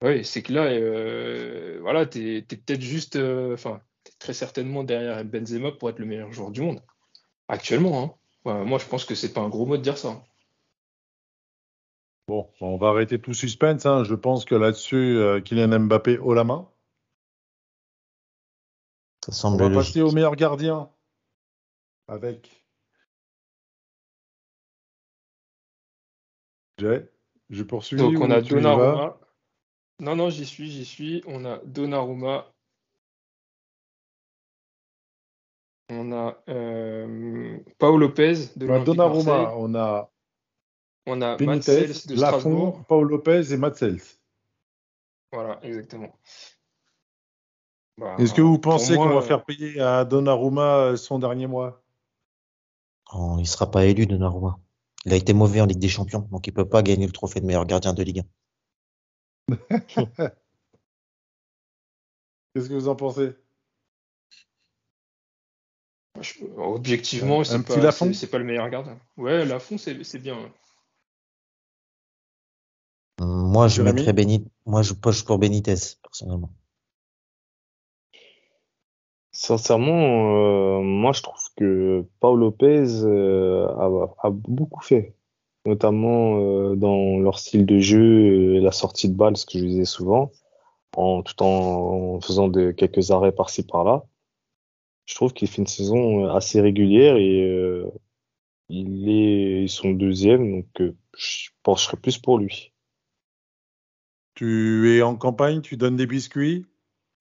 Oui, c'est que là, euh, voilà, t'es, t'es peut-être juste, euh, enfin, très certainement derrière Benzema pour être le meilleur joueur du monde. Actuellement, hein. Ouais, moi, je pense que c'est pas un gros mot de dire ça. hein. Bon, on va arrêter tout suspense. hein. Je pense que là-dessus, euh, Kylian Mbappé haut la main. Ça On semble va logique. passer au meilleur gardien avec Jay. Je poursuis. Donc, on a Donnarumma. Non, non, j'y suis, j'y suis. On a Donnarumma. On a euh, Pau Lopez de On a Donnarumma, on a On a Benitez, Matsels de Lopez et Matsels. Voilà, exactement. Bah, Est-ce que vous pensez qu'on va euh, faire payer à Donnarumma son dernier mois? Oh, il sera pas élu, Donnarumma. Il a été mauvais en Ligue des Champions, donc il peut pas gagner le trophée de meilleur gardien de Ligue 1. Qu'est-ce que vous en pensez? Je- objectivement, Un c'est pas, c'est- c'est pas le meilleur gardien. Ouais, Lafont, c'est c'est bien. ouais. Moi, je mettrais Benit... Moi, je poche pour Benitez, personnellement. Sincèrement, euh, moi je trouve que Paul Lopez euh, a, a beaucoup fait, notamment euh, dans leur style de jeu et la sortie de balle, ce que je disais souvent, en tout en faisant de, quelques arrêts par-ci par-là. je trouve qu'il fait une saison assez régulière et il est son deuxième, donc je pencherais plus pour lui. Tu es en campagne, tu donnes des biscuits?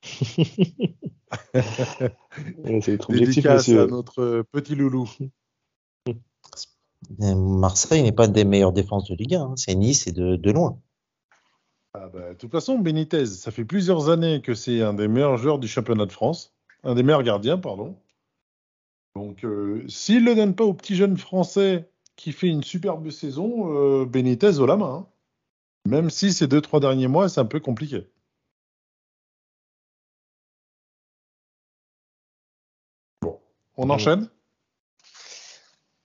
C'est notre objectif, Dédicace à notre petit loulou. Euh, Marseille n'est pas des meilleures défenses de Ligue 1. hein. C'est Nice et de, de loin. Ah bah, de toute façon, Benitez, ça fait plusieurs années que c'est un des meilleurs joueurs du championnat de France, un des meilleurs gardiens, pardon. Donc, euh, s'il ne le donne pas au petit jeune français qui fait une superbe saison, euh, Benitez au la main. hein. Même si ces deux, trois derniers mois, c'est un peu compliqué. On enchaîne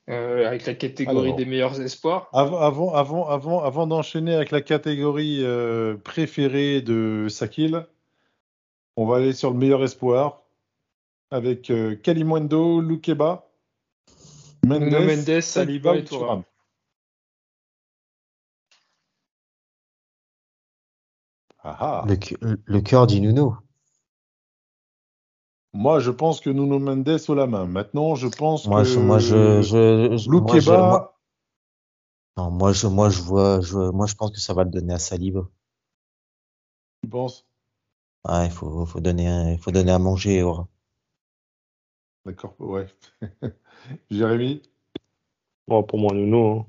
Euh, avec la catégorie Alors. des meilleurs espoirs. Avant, avant, avant, avant, avant d'enchaîner avec la catégorie euh, préférée de Sakil, on va aller sur le meilleur espoir avec euh, Kalimundo, Lukeba, Mendes, Nuno Mendes, Saliba et Thuram. Le, le cœur dit Nuno. Moi, je pense que Nuno Mendes au la main. Maintenant, je pense Moi, que je, moi, je, je, je- moi, je- Lukeba, moi- non, moi, je, moi, je vois, je, moi, je pense que ça va le donner à Saliba. tu penses? Ah, il faut, faut donner, il faut donner à manger. au rat. D'accord, ouais. Jérémy, Bon, pour moi, Nuno. hein.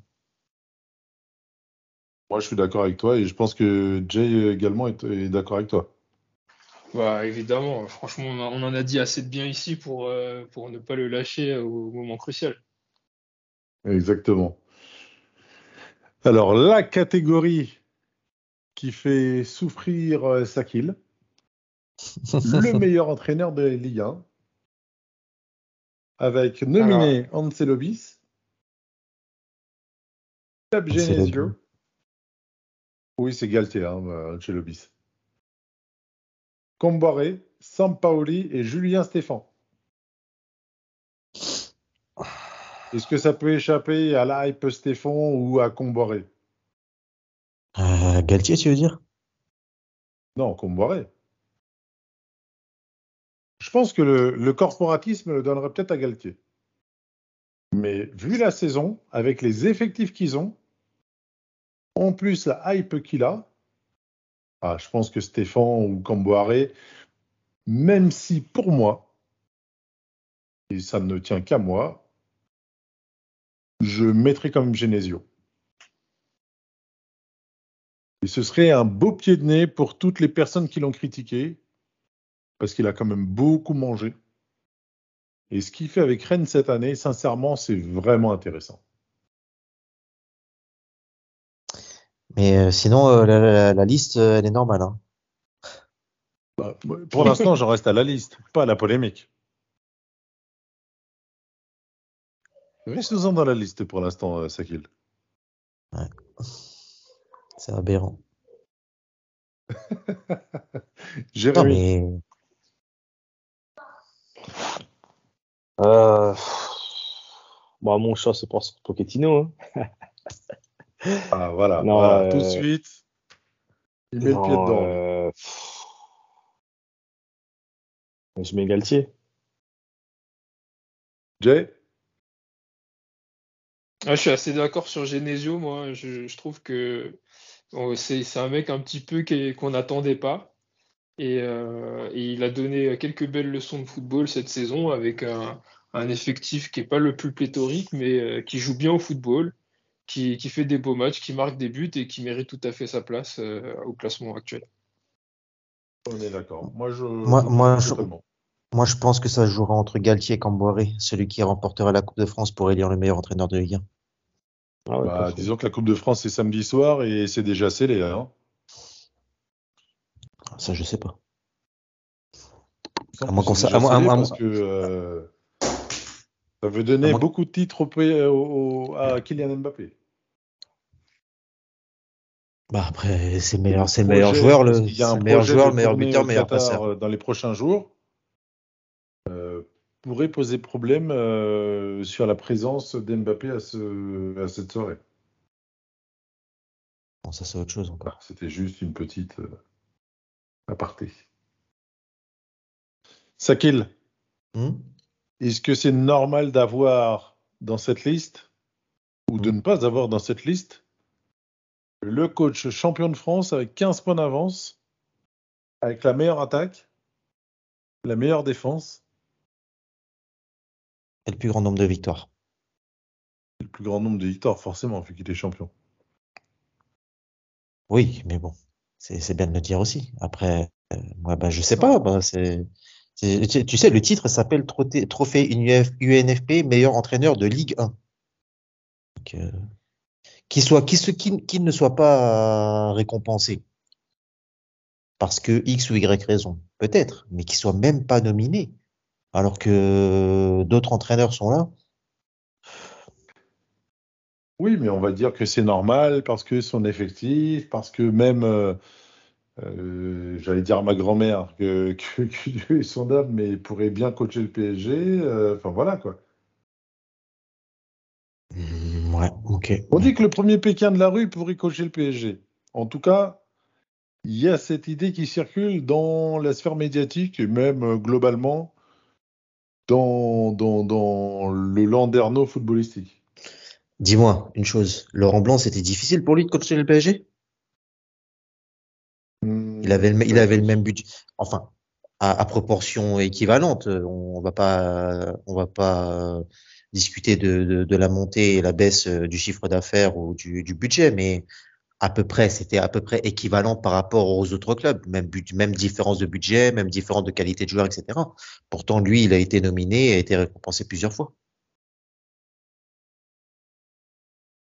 moi, je suis d'accord avec toi et je pense que Jay également est, est d'accord avec toi. Bah, évidemment, franchement, on, a- on en a dit assez de bien ici pour, euh, pour ne pas le lâcher au moment crucial. Exactement. Alors, la catégorie qui fait souffrir euh, Sakil, le meilleur entraîneur de la Ligue 1, avec nominé Ancelobis, Ancelotti. Genesio. Oui, c'est Galtier, hein, euh, Ancelobis. Comboré, Sampaoli et Julien Stéphan. Est-ce que ça peut échapper à la hype Stéphane ou à Comboré Euh, Galtier, tu veux dire? Non, Comboré. Je pense que le, le corporatisme le donnerait peut-être à Galtier. Mais vu la saison, avec les effectifs qu'ils ont, en plus la hype qu'il a, ah, je pense que Stéphane ou Camboiré, même si pour moi, et ça ne tient qu'à moi, je mettrais quand même Genesio. Et ce serait un beau pied de nez pour toutes les personnes qui l'ont critiqué, parce qu'il a quand même beaucoup mangé. Et ce qu'il fait avec Rennes cette année, sincèrement, c'est vraiment intéressant. Mais euh, sinon, euh, la, la- la liste, euh, elle est normale. Hein. Pour l'instant, j'en reste à la liste, pas à la polémique. Restons dans la liste pour l'instant, Sakil. C'est aberrant. Jérémy, mais Euh... Bah, mon choix, c'est pour Pochettino. Hein. ah, voilà, Non, voilà, euh, tout de suite, il met le pied dedans. euh, Je mets Galtier. Jay? Ah, je suis assez d'accord sur Genesio, moi. Je, je trouve que bon, c'est c'est un mec un petit peu qu'on n'attendait pas. Et, euh, et il a donné quelques belles leçons de football cette saison avec un, un effectif qui n'est pas le plus pléthorique, mais euh, qui joue bien au football, qui, qui fait des beaux matchs, qui marque des buts et qui mérite tout à fait sa place euh, au classement actuel. On est d'accord. Moi, je. Moi- je moi, comprends je- totalement. moi, je pense que ça jouera entre Galtier et Camboiré, celui qui remportera la Coupe de France pour élire le meilleur entraîneur de Ligue 1. Ah ouais, Bah, disons que la Coupe de France, c'est samedi soir et c'est déjà scellé. Hein. Ça, je sais pas. À moins qu'on parce que euh, ça veut donner À moins- beaucoup de titres au, P- au- à Kylian Mbappé. Bah après, c'est le meilleur, c'est meilleur joueur, le, y a un meilleur joueur, meilleur buteur, meilleur passeur. euh, Dans les prochains jours, euh, pourrait poser problème euh, sur la présence d'Mbappé à, ce, à cette soirée. Bon, ça, c'est autre chose encore. Voilà, C'était juste une petite euh, aparté. Sakil, Hmm? Est-ce que c'est normal d'avoir dans cette liste ou de ne pas avoir dans cette liste le coach champion de France avec 15 points d'avance, avec la meilleure attaque, la meilleure défense Et le plus grand nombre de victoires. et le plus grand nombre de victoires, forcément, vu qu'il est champion Oui, mais bon, c'est bien de le dire aussi. Après, euh, moi, ben, je sais pas. ben, c'est, tu sais, le titre s'appelle Trophée Trophée UNF UNFP meilleur entraîneur de Ligue 1. Donc, euh, qu'il ne soit pas récompensé parce que X ou Y raison, peut-être, mais qu'il soit même pas nominé, alors que d'autres entraîneurs sont là. Oui, mais on va dire que c'est normal parce que son effectif, parce que même, euh, euh, j'allais dire à ma grand-mère que, que, son âme, mais pourrait bien coacher le PSG. euh, Enfin voilà quoi. Hmm, ouais, ok. On dit que le premier Pékin de la rue pourrait coacher le PSG. En tout cas, il y a cette idée qui circule dans la sphère médiatique et même euh, globalement dans, dans, dans le landerneau footballistique. Dis-moi une chose, Laurent Blanc, c'était difficile pour lui de coacher le PSG? Il avait le, il avait le même budget. Enfin, à, à proportion équivalente. On va pas, on va pas euh, discuter de, de, de la montée et la baisse euh, du chiffre d'affaires ou du, du budget, mais à peu près, c'était à peu près équivalent par rapport aux autres clubs. Même, but- même différence de budget, même différence de qualité de joueur, etc. Pourtant, lui, il a été nominé et a été récompensé plusieurs fois.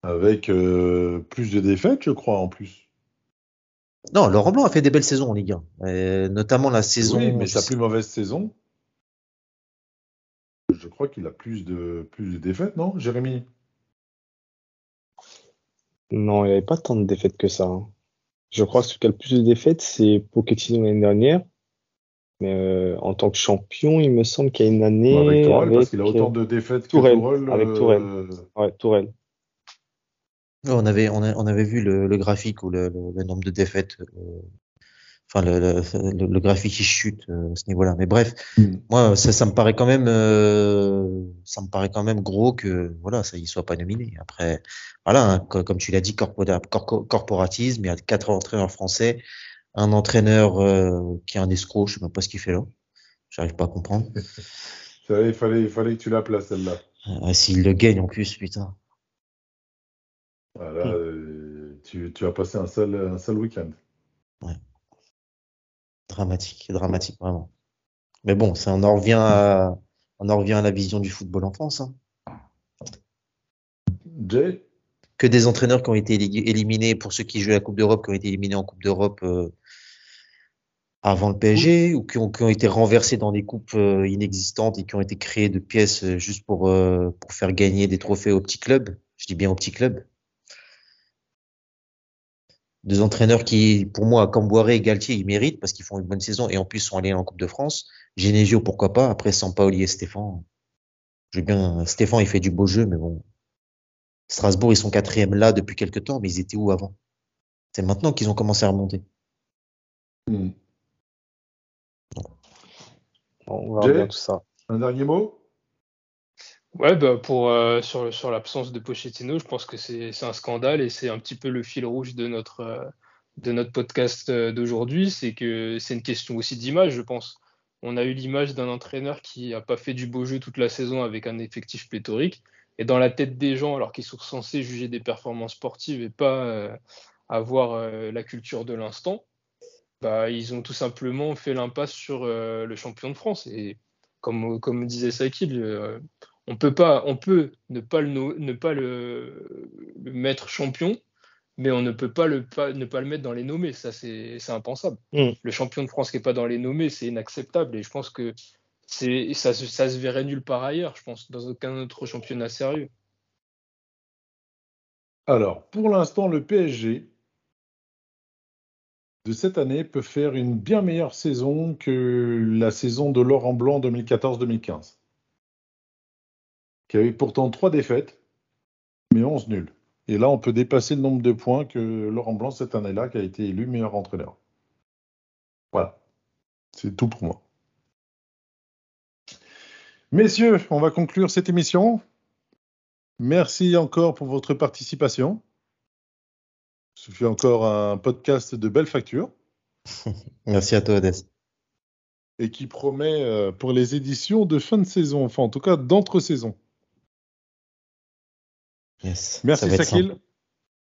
Avec euh, plus de défaites, je crois, en plus. Non, Laurent Blanc a fait des belles saisons en Ligue 1, euh, notamment la saison. Oui, mais sa plus mauvaise saison, je crois qu'il a plus de, plus de défaites, non, Jérémy? Non, il n'y avait pas tant de défaites que ça. hein. Je crois que celui qui a le plus de défaites, c'est Pochettino l'année dernière. Mais euh, en tant que champion, il me semble qu'il y a une année Bah, Avec Tourelle, parce qu'il a autant de défaites que Tourelle, Tourelle. avec euh, Tourelle. Ouais, Tourelle. Ouais, On avait, on a- on avait vu le, le graphique ou le, le- le nombre de défaites, euh, enfin le, le, le- graphique qui chute euh, à ce niveau-là. Mais bref, Hmm. moi ça, ça me paraît quand même, euh, ça me paraît quand même gros que voilà, ça y soit pas nominé. Après, voilà, hein, co- comme tu l'as dit, corpora- corporatisme. Il y a quatre entraîneurs français, un entraîneur euh, qui est un escroc, je sais même pas ce qu'il fait là. J'arrive pas à comprendre. Il fallait, il fallait que tu la places, celle-là. Euh, S'il le gagne en plus, putain. Voilà, euh, tu, tu as passé un seul, un seul week-end. Dramatique, dramatique, vraiment. Mais bon, ça, on en revient à, on en revient à la vision du football en France. hein. Jay Que des entraîneurs qui ont été éli- éliminés, pour ceux qui jouent la Coupe d'Europe, qui ont été éliminés en Coupe d'Europe euh, avant le PSG, ou qui ont, qui ont été renversés dans des coupes euh, inexistantes et qui ont été créés de pièces euh, juste pour, euh, pour faire gagner des trophées aux petits clubs. Je dis bien aux petits clubs. Deux entraîneurs qui, pour moi, Camboire et Galtier, ils méritent parce qu'ils font une bonne saison et en plus sont allés en Coupe de France. Genesio, pourquoi pas? Après, Sampaoli et Stéphane. Je veux bien, Stéphane, il fait du beau jeu, mais bon. Strasbourg, ils sont quatrième là depuis quelques temps, mais ils étaient où avant? C'est maintenant qu'ils ont commencé à remonter. Hmm. On verra Jay bien tout ça. Un dernier mot? Ouais, bah pour, euh, sur, sur l'absence de Pochettino, je pense que c'est un scandale et c'est un petit peu le fil rouge de notre, euh, de notre podcast euh, d'aujourd'hui. C'est que c'est une question aussi d'image, je pense. On a eu l'image d'un entraîneur qui n'a pas fait du beau jeu toute la saison avec un effectif pléthorique. Et dans la tête des gens, alors qu'ils sont censés juger des performances sportives et pas avoir la culture de l'instant, bah, ils ont tout simplement fait l'impasse sur le champion de France. Et comme, comme disait Sakil, on peut pas, on peut ne pas le, no- ne pas le, le mettre champion, mais on ne peut pas, le, pas, ne pas le mettre dans les nommés. Ça, c'est c'est impensable. Mm. Le champion de France qui n'est pas dans les nommés, c'est inacceptable. Et je pense que c'est ça, se- ça se verrait nulle part ailleurs, je pense, dans aucun autre championnat sérieux. Alors, pour l'instant, le PSG de cette année peut faire une bien meilleure saison que la saison de Laurent Blanc 2014-2015, qui avait pourtant trois défaites, mais 11 nuls. Et là, on peut dépasser le nombre de points que Laurent Blanc cette année-là, qui a été élu meilleur entraîneur. Voilà. C'est tout pour moi. Messieurs, on va conclure cette émission. Merci encore pour votre participation. Ce fut encore un podcast de belle facture. Merci à toi, Odès. Et qui promet euh, pour les éditions de fin de saison, enfin en tout cas d'entre-saison. Yes, Merci ça va être Sakil.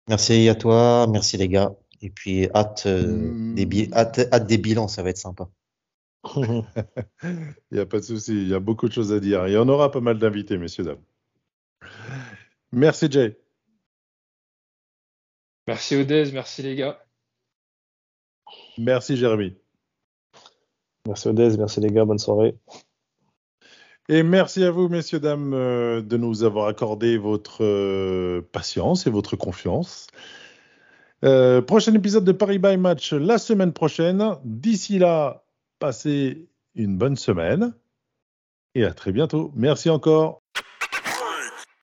Merci à toi, merci les gars. Et puis hâte, euh, Mm. des, bi- hâte, hâte des bilans, ça va être sympa. Il n'y a pas de souci, il y a beaucoup de choses à dire. Il y en aura pas mal d'invités, messieurs, dames. Merci Jay. Merci Odez, merci les gars. Merci Jérémy. Merci Odez, merci les gars, bonne soirée. Et merci à vous, messieurs, dames, euh, de nous avoir accordé votre euh, patience et votre confiance. Euh, prochain épisode de Paris by Match la semaine prochaine. D'ici là, passez une bonne semaine et à très bientôt. Merci encore.